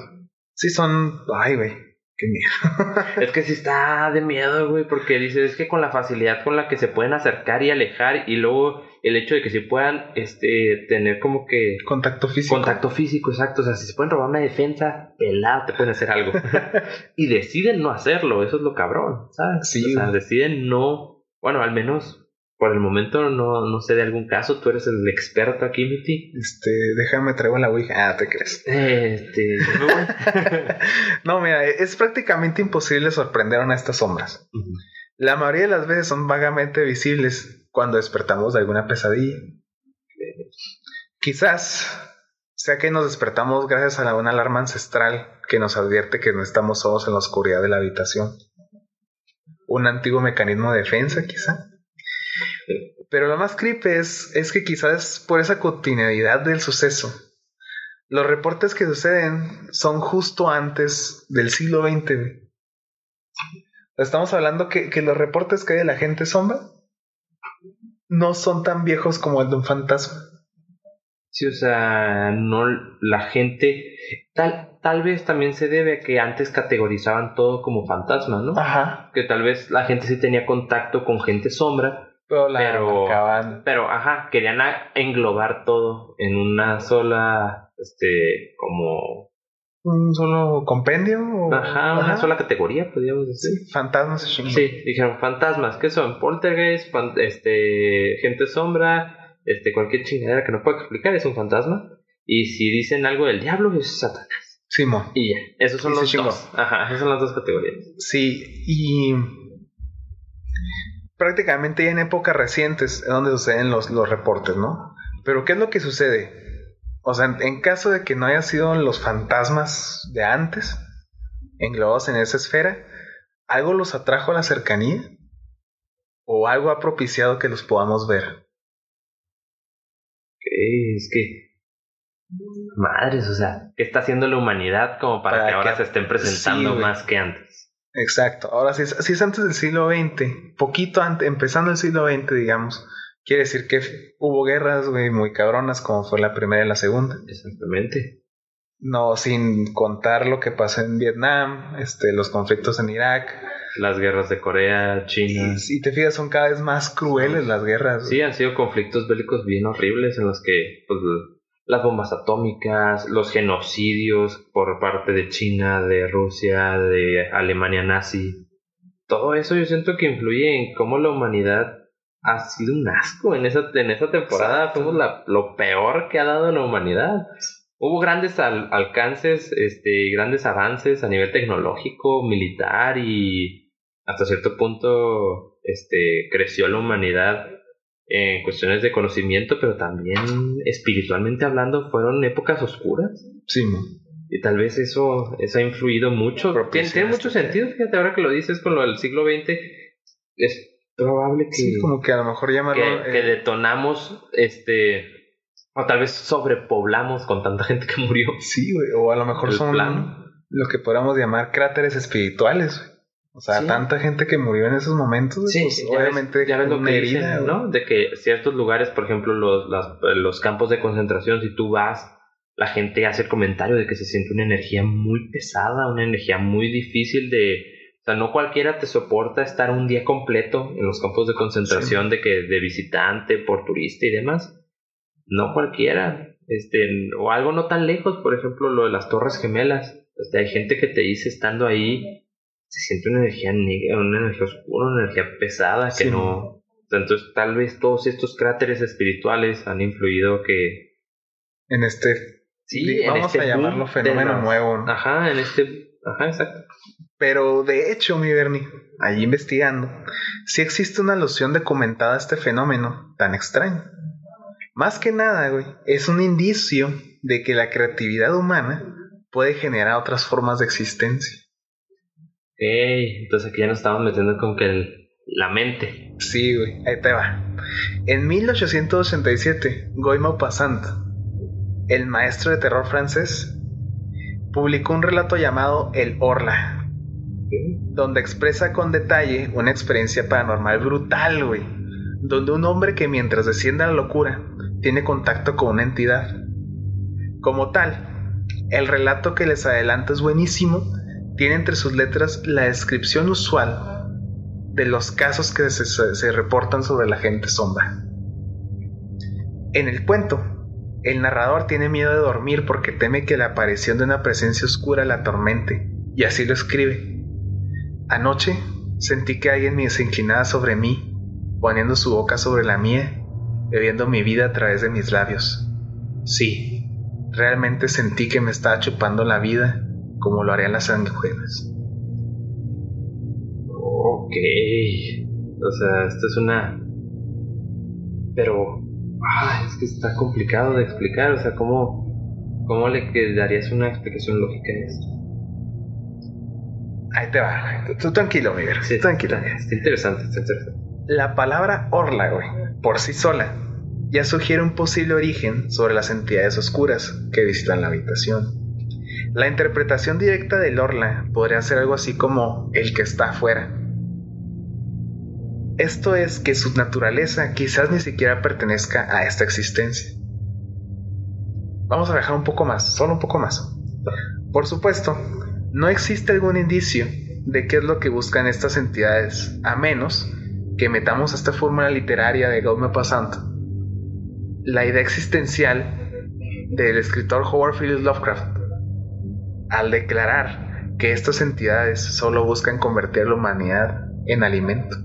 [SPEAKER 1] Sí, son. Ay, güey. Qué miedo.
[SPEAKER 2] Es que sí está de miedo, güey, porque dices es que con la facilidad con la que se pueden acercar y alejar y luego el hecho de que se puedan este tener como que
[SPEAKER 1] Contacto físico.
[SPEAKER 2] contacto físico, exacto, o sea, si se pueden robar una defensa, pelado te pueden hacer algo. y deciden no hacerlo, eso es lo cabrón, ¿sabes?
[SPEAKER 1] Sí,
[SPEAKER 2] o sea, deciden no, bueno, al menos por el momento no, no sé de algún caso, tú eres el experto aquí, Miti.
[SPEAKER 1] Este, déjame traigo la Ouija. Ah, te crees.
[SPEAKER 2] Este.
[SPEAKER 1] No, mira, es prácticamente imposible sorprender a estas sombras. La mayoría de las veces son vagamente visibles cuando despertamos de alguna pesadilla. Quizás sea que nos despertamos gracias a una alarma ancestral que nos advierte que no estamos solos en la oscuridad de la habitación. Un antiguo mecanismo de defensa, quizá. Pero lo más creepy es, es que quizás por esa cotidianidad del suceso, los reportes que suceden son justo antes del siglo XX. Estamos hablando que, que los reportes que hay de la gente sombra no son tan viejos como el de un fantasma.
[SPEAKER 2] Sí, o sea, no la gente tal tal vez también se debe a que antes categorizaban todo como fantasma, ¿no?
[SPEAKER 1] Ajá.
[SPEAKER 2] Que tal vez la gente sí tenía contacto con gente sombra,
[SPEAKER 1] Pero la
[SPEAKER 2] Pero- ajá, querían englobar todo en una sola este como
[SPEAKER 1] ¿Un solo compendio? o-
[SPEAKER 2] ajá, una sola categoría, podríamos decir.
[SPEAKER 1] Sí, fantasmas.
[SPEAKER 2] Sí, dijeron fantasmas, ¿qué son? Poltergeist, este, gente sombra, este, cualquier chingadera que no pueda explicar es un fantasma. Y si dicen algo del diablo, es Satanás.
[SPEAKER 1] Simón.
[SPEAKER 2] Y ya, esos son
[SPEAKER 1] Y
[SPEAKER 2] los dos. Ajá, esas son las dos categorías.
[SPEAKER 1] Sí, y prácticamente ya en épocas recientes es donde suceden los, los reportes, ¿no? Pero ¿qué es lo que sucede? O sea, en, en caso de que no haya sido los fantasmas de antes, englobados en esa esfera, ¿algo los atrajo a la cercanía? ¿O algo ha propiciado que los podamos ver?
[SPEAKER 2] Es que. Madres, o sea, ¿qué está haciendo la humanidad como para,
[SPEAKER 1] Para
[SPEAKER 2] que ahora se estén presentando
[SPEAKER 1] sí,
[SPEAKER 2] más que antes?
[SPEAKER 1] Exacto. Ahora, si es, si es antes del siglo XX, poquito antes, empezando el siglo XX, digamos, quiere decir que hubo guerras, güey, muy cabronas, como fue la primera y la segunda.
[SPEAKER 2] Exactamente.
[SPEAKER 1] No, sin contar lo que pasó en Vietnam, este, los conflictos en Irak.
[SPEAKER 2] Las guerras de Corea, China.
[SPEAKER 1] Y te fijas, son cada vez más crueles las guerras.
[SPEAKER 2] Sí, han sido conflictos bélicos bien horribles en los que pues, las bombas atómicas, los genocidios por parte de China, de Rusia, de Alemania nazi. Todo eso yo siento que influye en cómo la humanidad ha sido un asco en esa, en esa temporada.
[SPEAKER 1] Exacto.
[SPEAKER 2] Fuimos la- lo peor que ha dado la humanidad. Hubo grandes al- alcances, este, grandes avances a nivel tecnológico, militar y hasta cierto punto este, creció la humanidad en cuestiones de conocimiento, pero también espiritualmente hablando fueron épocas oscuras.
[SPEAKER 1] Sí.
[SPEAKER 2] Y tal vez eso, eso ha influido mucho. Tiene, tiene mucho sentido, fíjate, ahora que lo dices con lo del siglo XX, es probable que...
[SPEAKER 1] Sí, como que a lo mejor llamarlo...
[SPEAKER 2] que, que
[SPEAKER 1] eh,
[SPEAKER 2] detonamos, este... O tal vez sobrepoblamos con tanta gente que murió.
[SPEAKER 1] sí, güey. O a lo mejor son
[SPEAKER 2] plan.
[SPEAKER 1] lo que podríamos llamar cráteres espirituales. O sea,
[SPEAKER 2] Sí.
[SPEAKER 1] tanta gente que murió en esos momentos, güey, pues,
[SPEAKER 2] ya
[SPEAKER 1] obviamente
[SPEAKER 2] ves, ya ves lo que
[SPEAKER 1] herida,
[SPEAKER 2] dicen. ¿no? De que ciertos lugares, por ejemplo, los, las- los campos de concentración, si tú vas, la gente hace el comentario de que se siente una energía muy pesada, una energía muy difícil de... O sea, no cualquiera te soporta estar un día completo en los campos de concentración de que de visitante, por turista y demás. No cualquiera. Este, o algo no tan lejos, por ejemplo, lo de las Torres Gemelas. Este, hay gente que te dice estando ahí, se siente una energía negra, una energía oscura, una energía pesada que no. Entonces, tal vez todos estos cráteres espirituales han influido que.
[SPEAKER 1] En este,
[SPEAKER 2] Sí,
[SPEAKER 1] di-
[SPEAKER 2] en
[SPEAKER 1] vamos
[SPEAKER 2] este
[SPEAKER 1] a llamarlo
[SPEAKER 2] boom de
[SPEAKER 1] fenómeno nuevo, ¿no?
[SPEAKER 2] Ajá, en este. Ajá, exacto.
[SPEAKER 1] Pero de hecho, mi Bernie, allí investigando, sí existe una alusión documentada a este fenómeno tan extraño. Más que nada, güey, es un indicio de que la creatividad humana puede generar otras formas de existencia.
[SPEAKER 2] Ey, entonces aquí ya nos estamos metiendo con que el- la mente.
[SPEAKER 1] Sí, güey, ahí te va. En 1887, Guy Maupassant, el maestro de terror francés, publicó un relato llamado El Orla, donde expresa con detalle una experiencia paranormal brutal, güey, donde un hombre que mientras desciende a la locura tiene contacto con una entidad. Como tal, el relato que les adelanto es buenísimo, tiene entre sus letras la descripción usual de los casos que se, reportan sobre la gente sombra. En el cuento, el narrador tiene miedo de dormir porque teme que la aparición de una presencia oscura la atormente, y así lo escribe. Anoche sentí que alguien me se inclinaba sobre mí, poniendo su boca sobre la mía, bebiendo mi vida a través de mis labios. Sí, realmente sentí que me estaba chupando la vida como lo harían las sanguijuelas.
[SPEAKER 2] Ok. O sea, esto es una. Pero. ah, es que está complicado de explicar. O sea, ¿cómo, cómo le darías una explicación lógica a esto?
[SPEAKER 1] Ahí te va. Tú tranquilo, Miguel. tranquilo.
[SPEAKER 2] Está, está interesante, está interesante.
[SPEAKER 1] La palabra orla, güey, por sí sola, ya sugiere un posible origen sobre las entidades oscuras que visitan la habitación. La interpretación directa del orla podría ser algo así como el que está afuera. Esto es que su naturaleza quizás ni siquiera pertenezca a esta existencia. Vamos a viajar un poco más, solo un poco más. Por supuesto, no existe algún indicio de qué es lo que buscan estas entidades, a menos que metamos esta fórmula literaria de Gaume Passant la idea existencial del escritor Howard Phillips Lovecraft al declarar que estas entidades solo buscan convertir a la humanidad en alimento.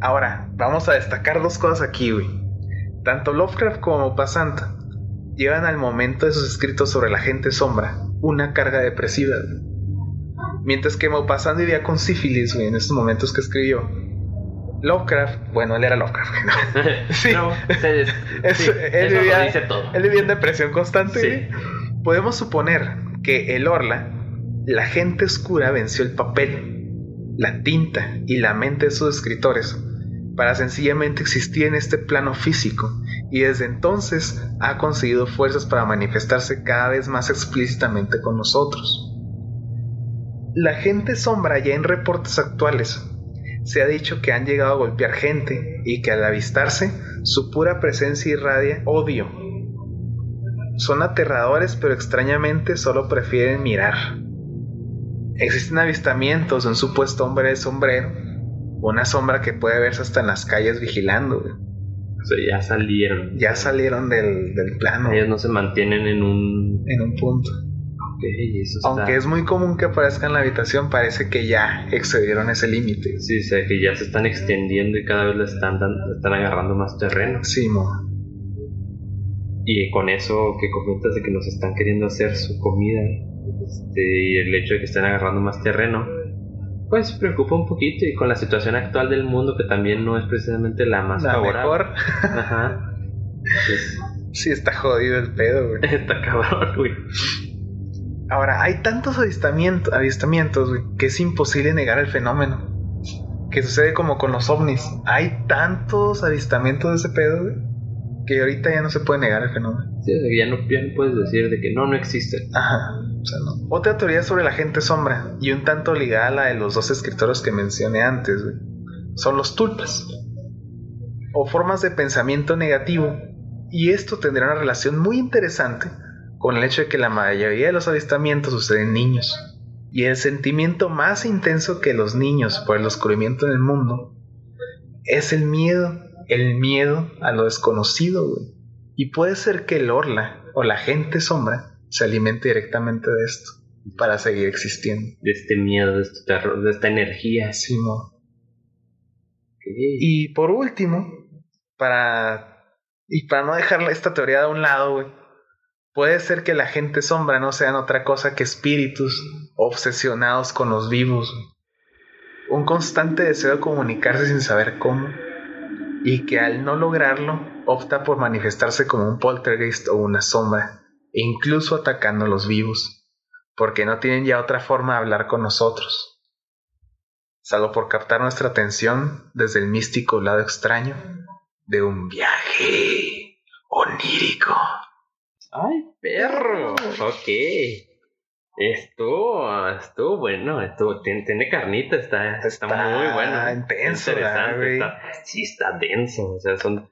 [SPEAKER 1] Ahora, vamos a destacar dos cosas aquí, güey. Tanto Lovecraft como Passant llevan al momento de sus escritos sobre la gente sombra una carga depresiva. Mientras que Maupassant vivía con sífilis, güey, en estos momentos que escribió. Lovecraft, bueno, él era Lovecraft. ¿no? Sí. Es-
[SPEAKER 2] sí,
[SPEAKER 1] él,
[SPEAKER 2] eso
[SPEAKER 1] vivía,
[SPEAKER 2] lo dice todo.
[SPEAKER 1] él vivía en depresión constante.
[SPEAKER 2] Sí.
[SPEAKER 1] Podemos suponer que el Orla, la gente oscura, venció el papel, la tinta y la mente de sus escritores para sencillamente existir en este plano físico y desde entonces ha conseguido fuerzas para manifestarse cada vez más explícitamente con nosotros. La gente sombra ya en reportes actuales se ha dicho que han llegado a golpear gente y que al avistarse su pura presencia irradia odio. Son aterradores pero extrañamente solo prefieren mirar. Existen avistamientos de un supuesto hombre de sombrero, una sombra que puede verse hasta en las calles vigilando.
[SPEAKER 2] O sea, ya salieron.
[SPEAKER 1] Ya salieron del, del plano
[SPEAKER 2] Ellos no se mantienen en un.
[SPEAKER 1] en un punto.
[SPEAKER 2] Eso está.
[SPEAKER 1] Aunque es muy común que aparezcan en la habitación, parece que ya excedieron ese límite.
[SPEAKER 2] Sí, o sea, que ya se están extendiendo y cada vez le están, le están agarrando más terreno.
[SPEAKER 1] Sí, mo.
[SPEAKER 2] Y con eso que comentas de que nos están queriendo hacer su comida este, y el hecho de que estén agarrando más terreno, pues preocupa un poquito y con la situación actual del mundo que también no es precisamente la más
[SPEAKER 1] La
[SPEAKER 2] favorable.
[SPEAKER 1] mejor.
[SPEAKER 2] Ajá. Pues,
[SPEAKER 1] Sí, está jodido el pedo, güey.
[SPEAKER 2] está cabrón, güey.
[SPEAKER 1] Ahora, hay tantos avistamientos, avistamientos güey, que es imposible negar el fenómeno. Que sucede como con los ovnis. Hay tantos avistamientos de ese pedo, güey, que ahorita ya no se puede negar el fenómeno.
[SPEAKER 2] Sí, o sea, que ya no, ya no puedes decir de que no, no existe.
[SPEAKER 1] Ajá. O sea, no. Otra teoría sobre la gente sombra, y un tanto ligada a la de los dos escritores que mencioné antes, güey, son los tulpas. O formas de pensamiento negativo. Y esto tendrá una relación muy interesante con el hecho de que la mayoría de los avistamientos suceden en niños. Y el sentimiento más intenso que los niños por el descubrimiento en el mundo es el miedo, el miedo a lo desconocido, güey. Y puede ser que el Orla o la gente sombra se alimente directamente de esto para seguir existiendo.
[SPEAKER 2] De este miedo, de este terror, de esta energía.
[SPEAKER 1] Sí.
[SPEAKER 2] Ok.
[SPEAKER 1] Y por último, para y para no dejar esta teoría de un lado, güey, puede ser que la gente sombra no sean otra cosa que espíritus obsesionados con los vivos. Un constante deseo de comunicarse sin saber cómo y que al no lograrlo opta por manifestarse como un poltergeist o una sombra, e incluso atacando a los vivos, porque no tienen ya otra forma de hablar con nosotros, salvo por captar nuestra atención desde el místico lado extraño de un viaje onírico.
[SPEAKER 2] ¡Ay, perro! Ok. Estuvo, estuvo bueno, estuvo, tiene, tiene carnita, está, está, muy bueno.
[SPEAKER 1] intenso,
[SPEAKER 2] Interesante, sí, está denso, o sea, son,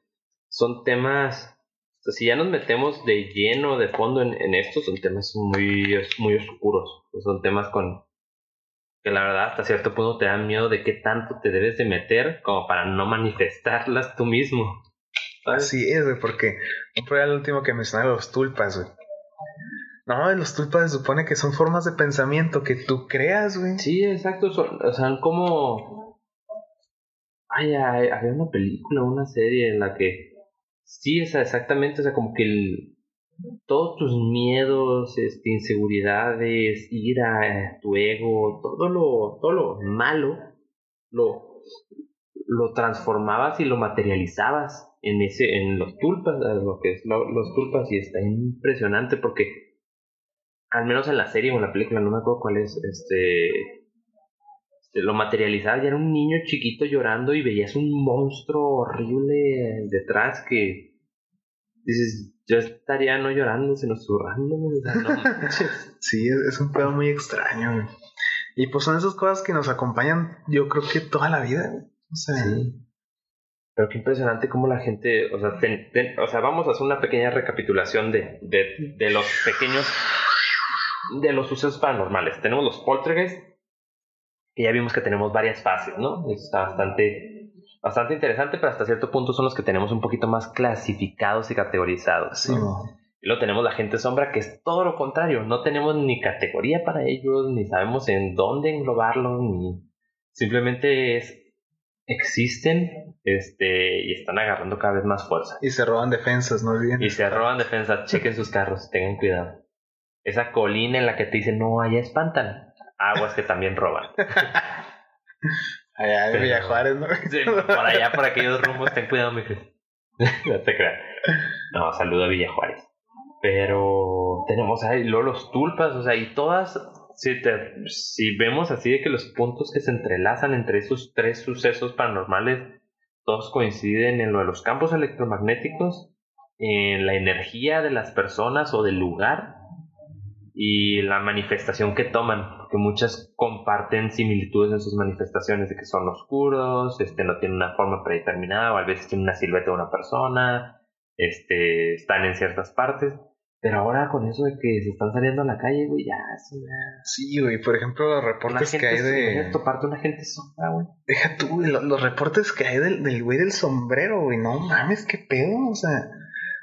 [SPEAKER 2] son temas, o sea, si ya nos metemos de lleno, de fondo en, en esto, son temas muy, muy oscuros, son temas con, que la verdad hasta cierto punto te dan miedo de qué tanto te debes de meter como para no manifestarlas tú mismo.
[SPEAKER 1] Así es, güey, porque no fue el último que mencionaba los tulpas, güey. No, los tulpas se supone que son formas de pensamiento que tú creas, güey.
[SPEAKER 2] Sí, exacto. son- o sea, son como. Ay, ay, había una película, una serie en la que. Sí, o sea, exactamente. O sea, como que el- todos tus miedos, este, inseguridades, ira, eh, tu ego, todo lo, todo lo malo, lo, lo transformabas y lo materializabas en ese, en los tulpas, lo que es lo- los tulpas, y está impresionante porque al menos en la serie o en la película, no me acuerdo cuál es, este, este, lo materializaba, ya era un niño chiquito llorando y veías un monstruo horrible detrás que dices, yo estaría no llorando, sino zurrándome, o sea, no manches.
[SPEAKER 1] Sí, es, un pedo muy extraño. Y pues son esas cosas que nos acompañan, yo creo que toda la vida. O sea,
[SPEAKER 2] Sí. Pero qué impresionante cómo la gente, o sea, ten- ten- o sea, vamos a hacer una pequeña recapitulación de, de, de los pequeños, de los sucesos paranormales. Tenemos los poltergeist, que ya vimos que tenemos varias fases, ¿no? Está bastante, bastante interesante, pero hasta cierto punto son los que tenemos un poquito más clasificados y categorizados. Y luego tenemos la gente sombra, que es todo lo contrario. No tenemos ni categoría para ellos, ni sabemos en dónde englobarlos, ni simplemente es existen este y están agarrando cada vez más fuerza.
[SPEAKER 1] Y se roban defensas, no olviden.
[SPEAKER 2] Y se roban defensa, chequen sus carros, tengan cuidado. Esa colina en la que te dicen, no, allá espantan. Aguas que también roban.
[SPEAKER 1] Allá de
[SPEAKER 2] Pero-
[SPEAKER 1] Villa Juárez, ¿no?
[SPEAKER 2] Sí, por allá, por aquellos rumbos, ten cuidado, mi no te creas. No, saludo a Villa Juárez. Pero tenemos ahí luego los tulpas, o sea, y todas, si, si vemos así de que los puntos que se entrelazan entre esos tres sucesos paranormales, todos coinciden en lo de los campos electromagnéticos, en la energía de las personas o del lugar y la manifestación que toman, porque muchas comparten similitudes en sus manifestaciones de que son oscuros, este no tienen una forma predeterminada o a veces tienen una silueta de una persona, este están en ciertas partes, pero ahora con eso de que se están saliendo a la calle, güey, ya es una
[SPEAKER 1] Sí, güey. Por ejemplo, los reportes que hay de.
[SPEAKER 2] toparte una gente sombra, güey.
[SPEAKER 1] Deja tú, güey, lo- los, reportes que hay del, del güey del sombrero, güey. No mames, qué pedo. O sea,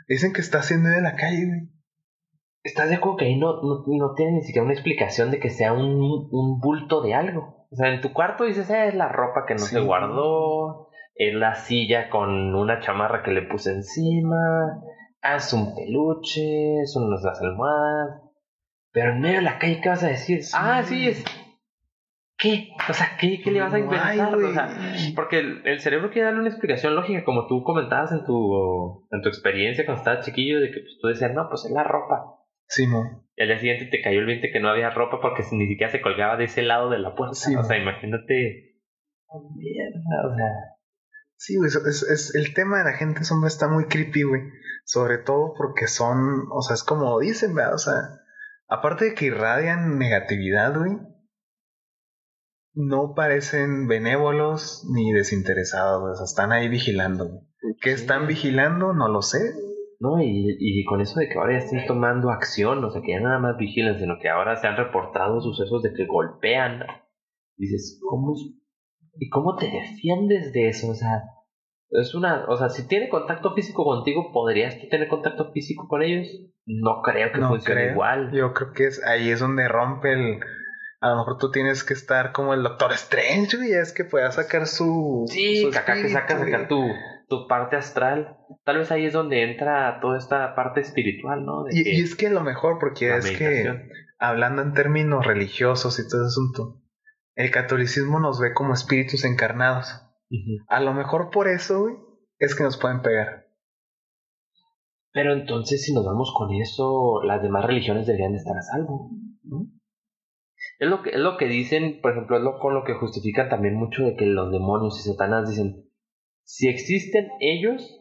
[SPEAKER 1] dicen que está haciendo de la calle, güey.
[SPEAKER 2] ¿Estás de acuerdo que ahí no, no, no tiene ni siquiera una explicación de que sea un, un bulto de algo? O sea, en tu cuarto dices, eh, es la ropa que no
[SPEAKER 1] Sí.
[SPEAKER 2] se guardó, es la silla con una chamarra que le puse encima, es un peluche, son unas almohadas. Pero en medio de la calle, ¿qué vas a decir? Ah, sí, es... ¿Qué? O sea, ¿qué, qué le vas a
[SPEAKER 1] No
[SPEAKER 2] inventar? o sea, porque el, el cerebro quiere darle una explicación lógica, como tú comentabas en tu, en tu experiencia cuando estabas chiquillo, de que pues, tú decías, no, pues es la ropa.
[SPEAKER 1] Simón.
[SPEAKER 2] y al día siguiente te cayó el 20 que no había ropa porque ni siquiera se colgaba de ese lado de la puerta.
[SPEAKER 1] Sí,
[SPEAKER 2] o sea, imagínate. Oh, mierda, o sea.
[SPEAKER 1] Sí, güey, es, es- es- el tema de la gente sombra está muy creepy, güey. Sobre todo porque son, o sea, es como dicen, ¿verdad? O sea, aparte de que irradian negatividad, güey, no parecen benévolos ni desinteresados. O sea, están ahí vigilando. ¿Qué están vigilando? No lo sé.
[SPEAKER 2] No, y, y con eso de que ahora ya estén tomando acción, o sea, que ya nada más vigilan, sino que ahora se han reportado sucesos de que golpean. Dices, ¿cómo? ¿Y cómo te defiendes de eso? O sea, es una, o sea, si tiene contacto físico contigo, ¿podrías tú tener contacto físico con ellos? No creo que
[SPEAKER 1] No
[SPEAKER 2] funcione
[SPEAKER 1] creo.
[SPEAKER 2] igual.
[SPEAKER 1] Yo creo que es ahí es donde rompe el. A lo mejor tú tienes que estar como el Doctor Strange, güey. Es que pueda sacar su.
[SPEAKER 2] Sí,
[SPEAKER 1] su
[SPEAKER 2] que acá tu, tu parte astral. Tal vez ahí es donde entra toda esta parte espiritual, ¿no? De
[SPEAKER 1] Y,
[SPEAKER 2] que
[SPEAKER 1] y es que lo mejor, porque es que hablando en términos religiosos y todo ese asunto, el catolicismo nos ve como espíritus encarnados. A lo mejor por eso, güey, es que nos pueden pegar.
[SPEAKER 2] Pero entonces, si nos vamos con eso, las demás religiones deberían de estar a salvo, ¿no? Es lo que, es lo que dicen, por ejemplo, es lo con lo que justifican también mucho de que los demonios y Satanás dicen, si existen ellos,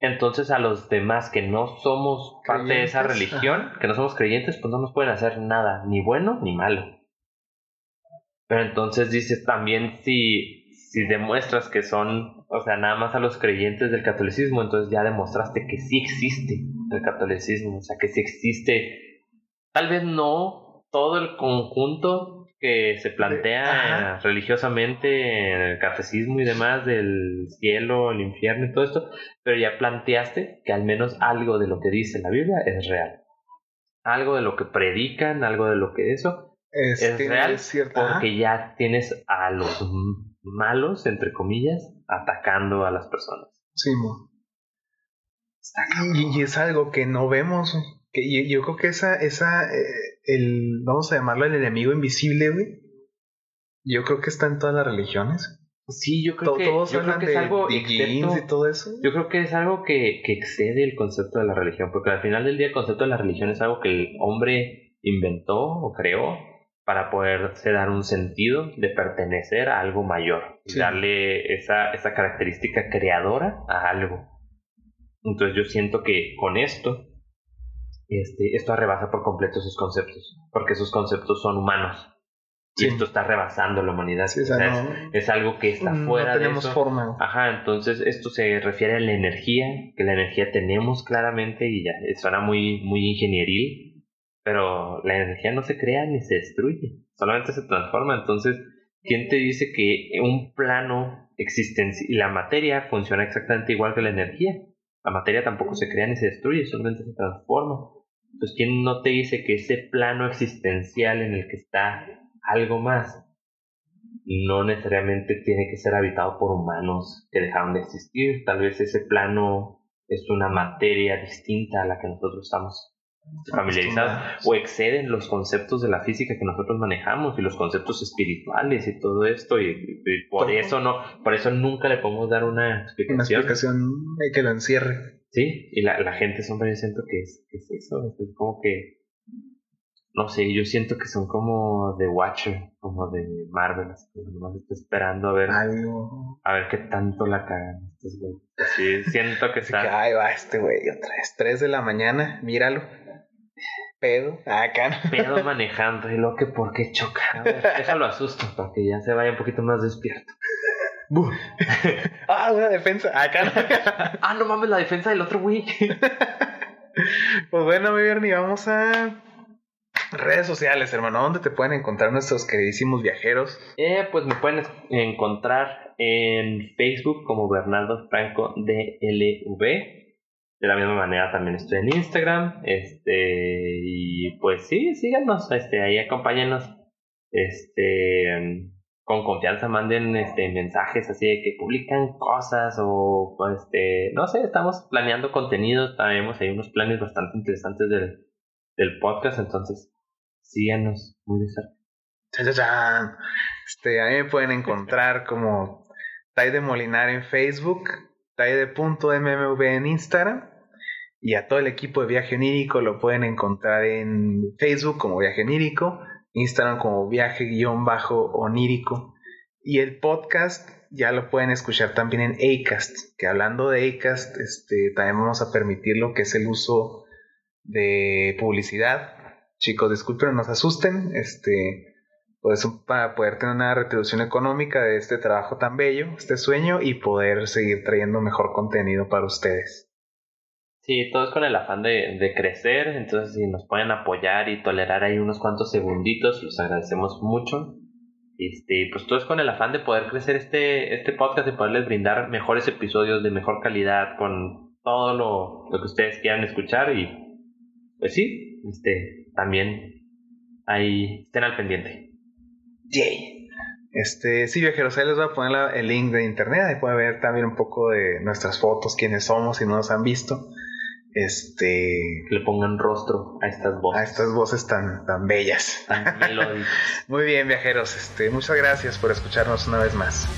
[SPEAKER 2] entonces a los demás que no somos parte de esa religión, que no somos creyentes, pues no nos pueden hacer nada, ni bueno ni malo. Pero entonces dices también si, si demuestras que son, o sea, nada más a los creyentes del catolicismo, entonces ya demostraste que sí existe el catolicismo, o sea, que sí existe, tal vez no todo el conjunto que se plantea religiosamente en el catecismo y demás del cielo, el infierno y todo esto, pero ya planteaste que al menos algo de lo que dice la Biblia es real. Algo de lo que predican, algo de lo que eso,
[SPEAKER 1] Es,
[SPEAKER 2] es real
[SPEAKER 1] ajá.
[SPEAKER 2] porque ya tienes a los malos, entre comillas, atacando a las personas.
[SPEAKER 1] Sí, mo. Y, y es algo que no vemos. Que, y yo creo que esa, esa, eh, el, vamos a llamarlo el enemigo invisible, güey. Yo creo que está en todas las religiones.
[SPEAKER 2] Sí, yo creo
[SPEAKER 1] To-
[SPEAKER 2] que,
[SPEAKER 1] todos
[SPEAKER 2] yo creo que
[SPEAKER 1] de,
[SPEAKER 2] es algo
[SPEAKER 1] de
[SPEAKER 2] excepto-
[SPEAKER 1] y todo eso.
[SPEAKER 2] Yo creo que es algo que, que excede el concepto de la religión, porque al final del día el concepto de la religión es algo que el hombre inventó o creó para poderse dar un sentido de pertenecer a algo mayor,
[SPEAKER 1] Sí.
[SPEAKER 2] darle esa, esa característica creadora a algo. Entonces yo siento que con esto, este, esto rebasa por completo sus conceptos, porque esos conceptos son humanos.
[SPEAKER 1] Sí.
[SPEAKER 2] Y esto está rebasando la humanidad.
[SPEAKER 1] Sí, o sea,
[SPEAKER 2] O sea,
[SPEAKER 1] no,
[SPEAKER 2] es, es algo que está
[SPEAKER 1] no
[SPEAKER 2] fuera de
[SPEAKER 1] tenemos
[SPEAKER 2] eso.
[SPEAKER 1] forma.
[SPEAKER 2] Ajá, entonces esto se refiere a la energía, que la energía tenemos claramente y ya suena muy, muy ingenieril, pero la energía no se crea ni se destruye, solamente se transforma. Entonces, ¿quién te dice que un plano existencial y la materia funciona exactamente igual que la energía? La materia tampoco se crea ni se destruye, solamente se transforma. Entonces, ¿quién no te dice que ese plano existencial en el que está algo más no necesariamente tiene que ser habitado por humanos que dejaron de existir. Tal vez ese plano es una materia distinta a la que nosotros estamos familiarizados
[SPEAKER 1] Acostumbrados.
[SPEAKER 2] o exceden los conceptos de la física que nosotros manejamos y los conceptos espirituales y todo esto y, y por
[SPEAKER 1] Todo.
[SPEAKER 2] eso no por eso nunca le podemos dar una
[SPEAKER 1] Una
[SPEAKER 2] explicación,
[SPEAKER 1] eh, que lo encierre.
[SPEAKER 2] sí y la, la gente siempre yo siento que es, que es eso es como que no sé yo siento que son como The Watcher como de Marvel así que nomás está esperando a ver
[SPEAKER 1] Algo.
[SPEAKER 2] a ver qué tanto la cagan estos güeyes sí siento que
[SPEAKER 1] que,
[SPEAKER 2] está
[SPEAKER 1] ay, va este güey otra vez. 3 de la mañana, míralo. Pedo. Acá. no.
[SPEAKER 2] pedo manejando y lo que por qué choca. A ver, déjalo asusto para que ya se vaya un poquito más despierto.
[SPEAKER 1] Ah, una defensa. Acá. no.
[SPEAKER 2] Ah, no mames, la defensa del otro güey.
[SPEAKER 1] pues bueno, mi Bernie, vamos a redes sociales, hermano. ¿Dónde te pueden encontrar nuestros queridísimos viajeros?
[SPEAKER 2] Eh, pues me pueden encontrar en Facebook como Bernardo Franco DLV. De la misma manera también estoy en Instagram. Este, y pues sí, síganos, este, ahí acompáñenos. Este, con confianza manden este mensajes así de que publican cosas o este, no sé, estamos planeando contenidos, tenemos ahí unos planes bastante interesantes del, del podcast, entonces síganos muy de cerca.
[SPEAKER 1] Este, ahí me pueden encontrar como Tai de Molinar en Facebook, taide.mmv en Instagram. Y a todo el equipo de Viaje Onírico lo pueden encontrar en Facebook como Viaje Onírico, Instagram como Viaje-Onírico. Y el podcast ya lo pueden escuchar también en Acast, que hablando de Acast, este, también vamos a permitir lo que es el uso de publicidad. Chicos, disculpen, no nos asusten, este, pues para poder tener una retribución económica de este trabajo tan bello, este sueño y poder seguir trayendo mejor contenido para ustedes.
[SPEAKER 2] Sí, todo es con el afán de, crecer, entonces si nos pueden apoyar y tolerar ahí unos cuantos segunditos, los agradecemos mucho. Este, pues todo es con el afán de poder crecer este, este podcast, de poderles brindar mejores episodios de mejor calidad, con todo lo, lo que ustedes quieran escuchar y pues sí, este, también ahí estén al pendiente.
[SPEAKER 1] Yay. Este, sí, viajeros, ahí les voy a poner el link de internet, ahí pueden ver también un poco de nuestras fotos, quiénes somos, si no nos han visto este
[SPEAKER 2] le pongan rostro a estas voces.
[SPEAKER 1] A estas voces tan, tan bellas.
[SPEAKER 2] Tan melódicas.
[SPEAKER 1] Muy bien, viajeros. Este, muchas gracias por escucharnos una vez más.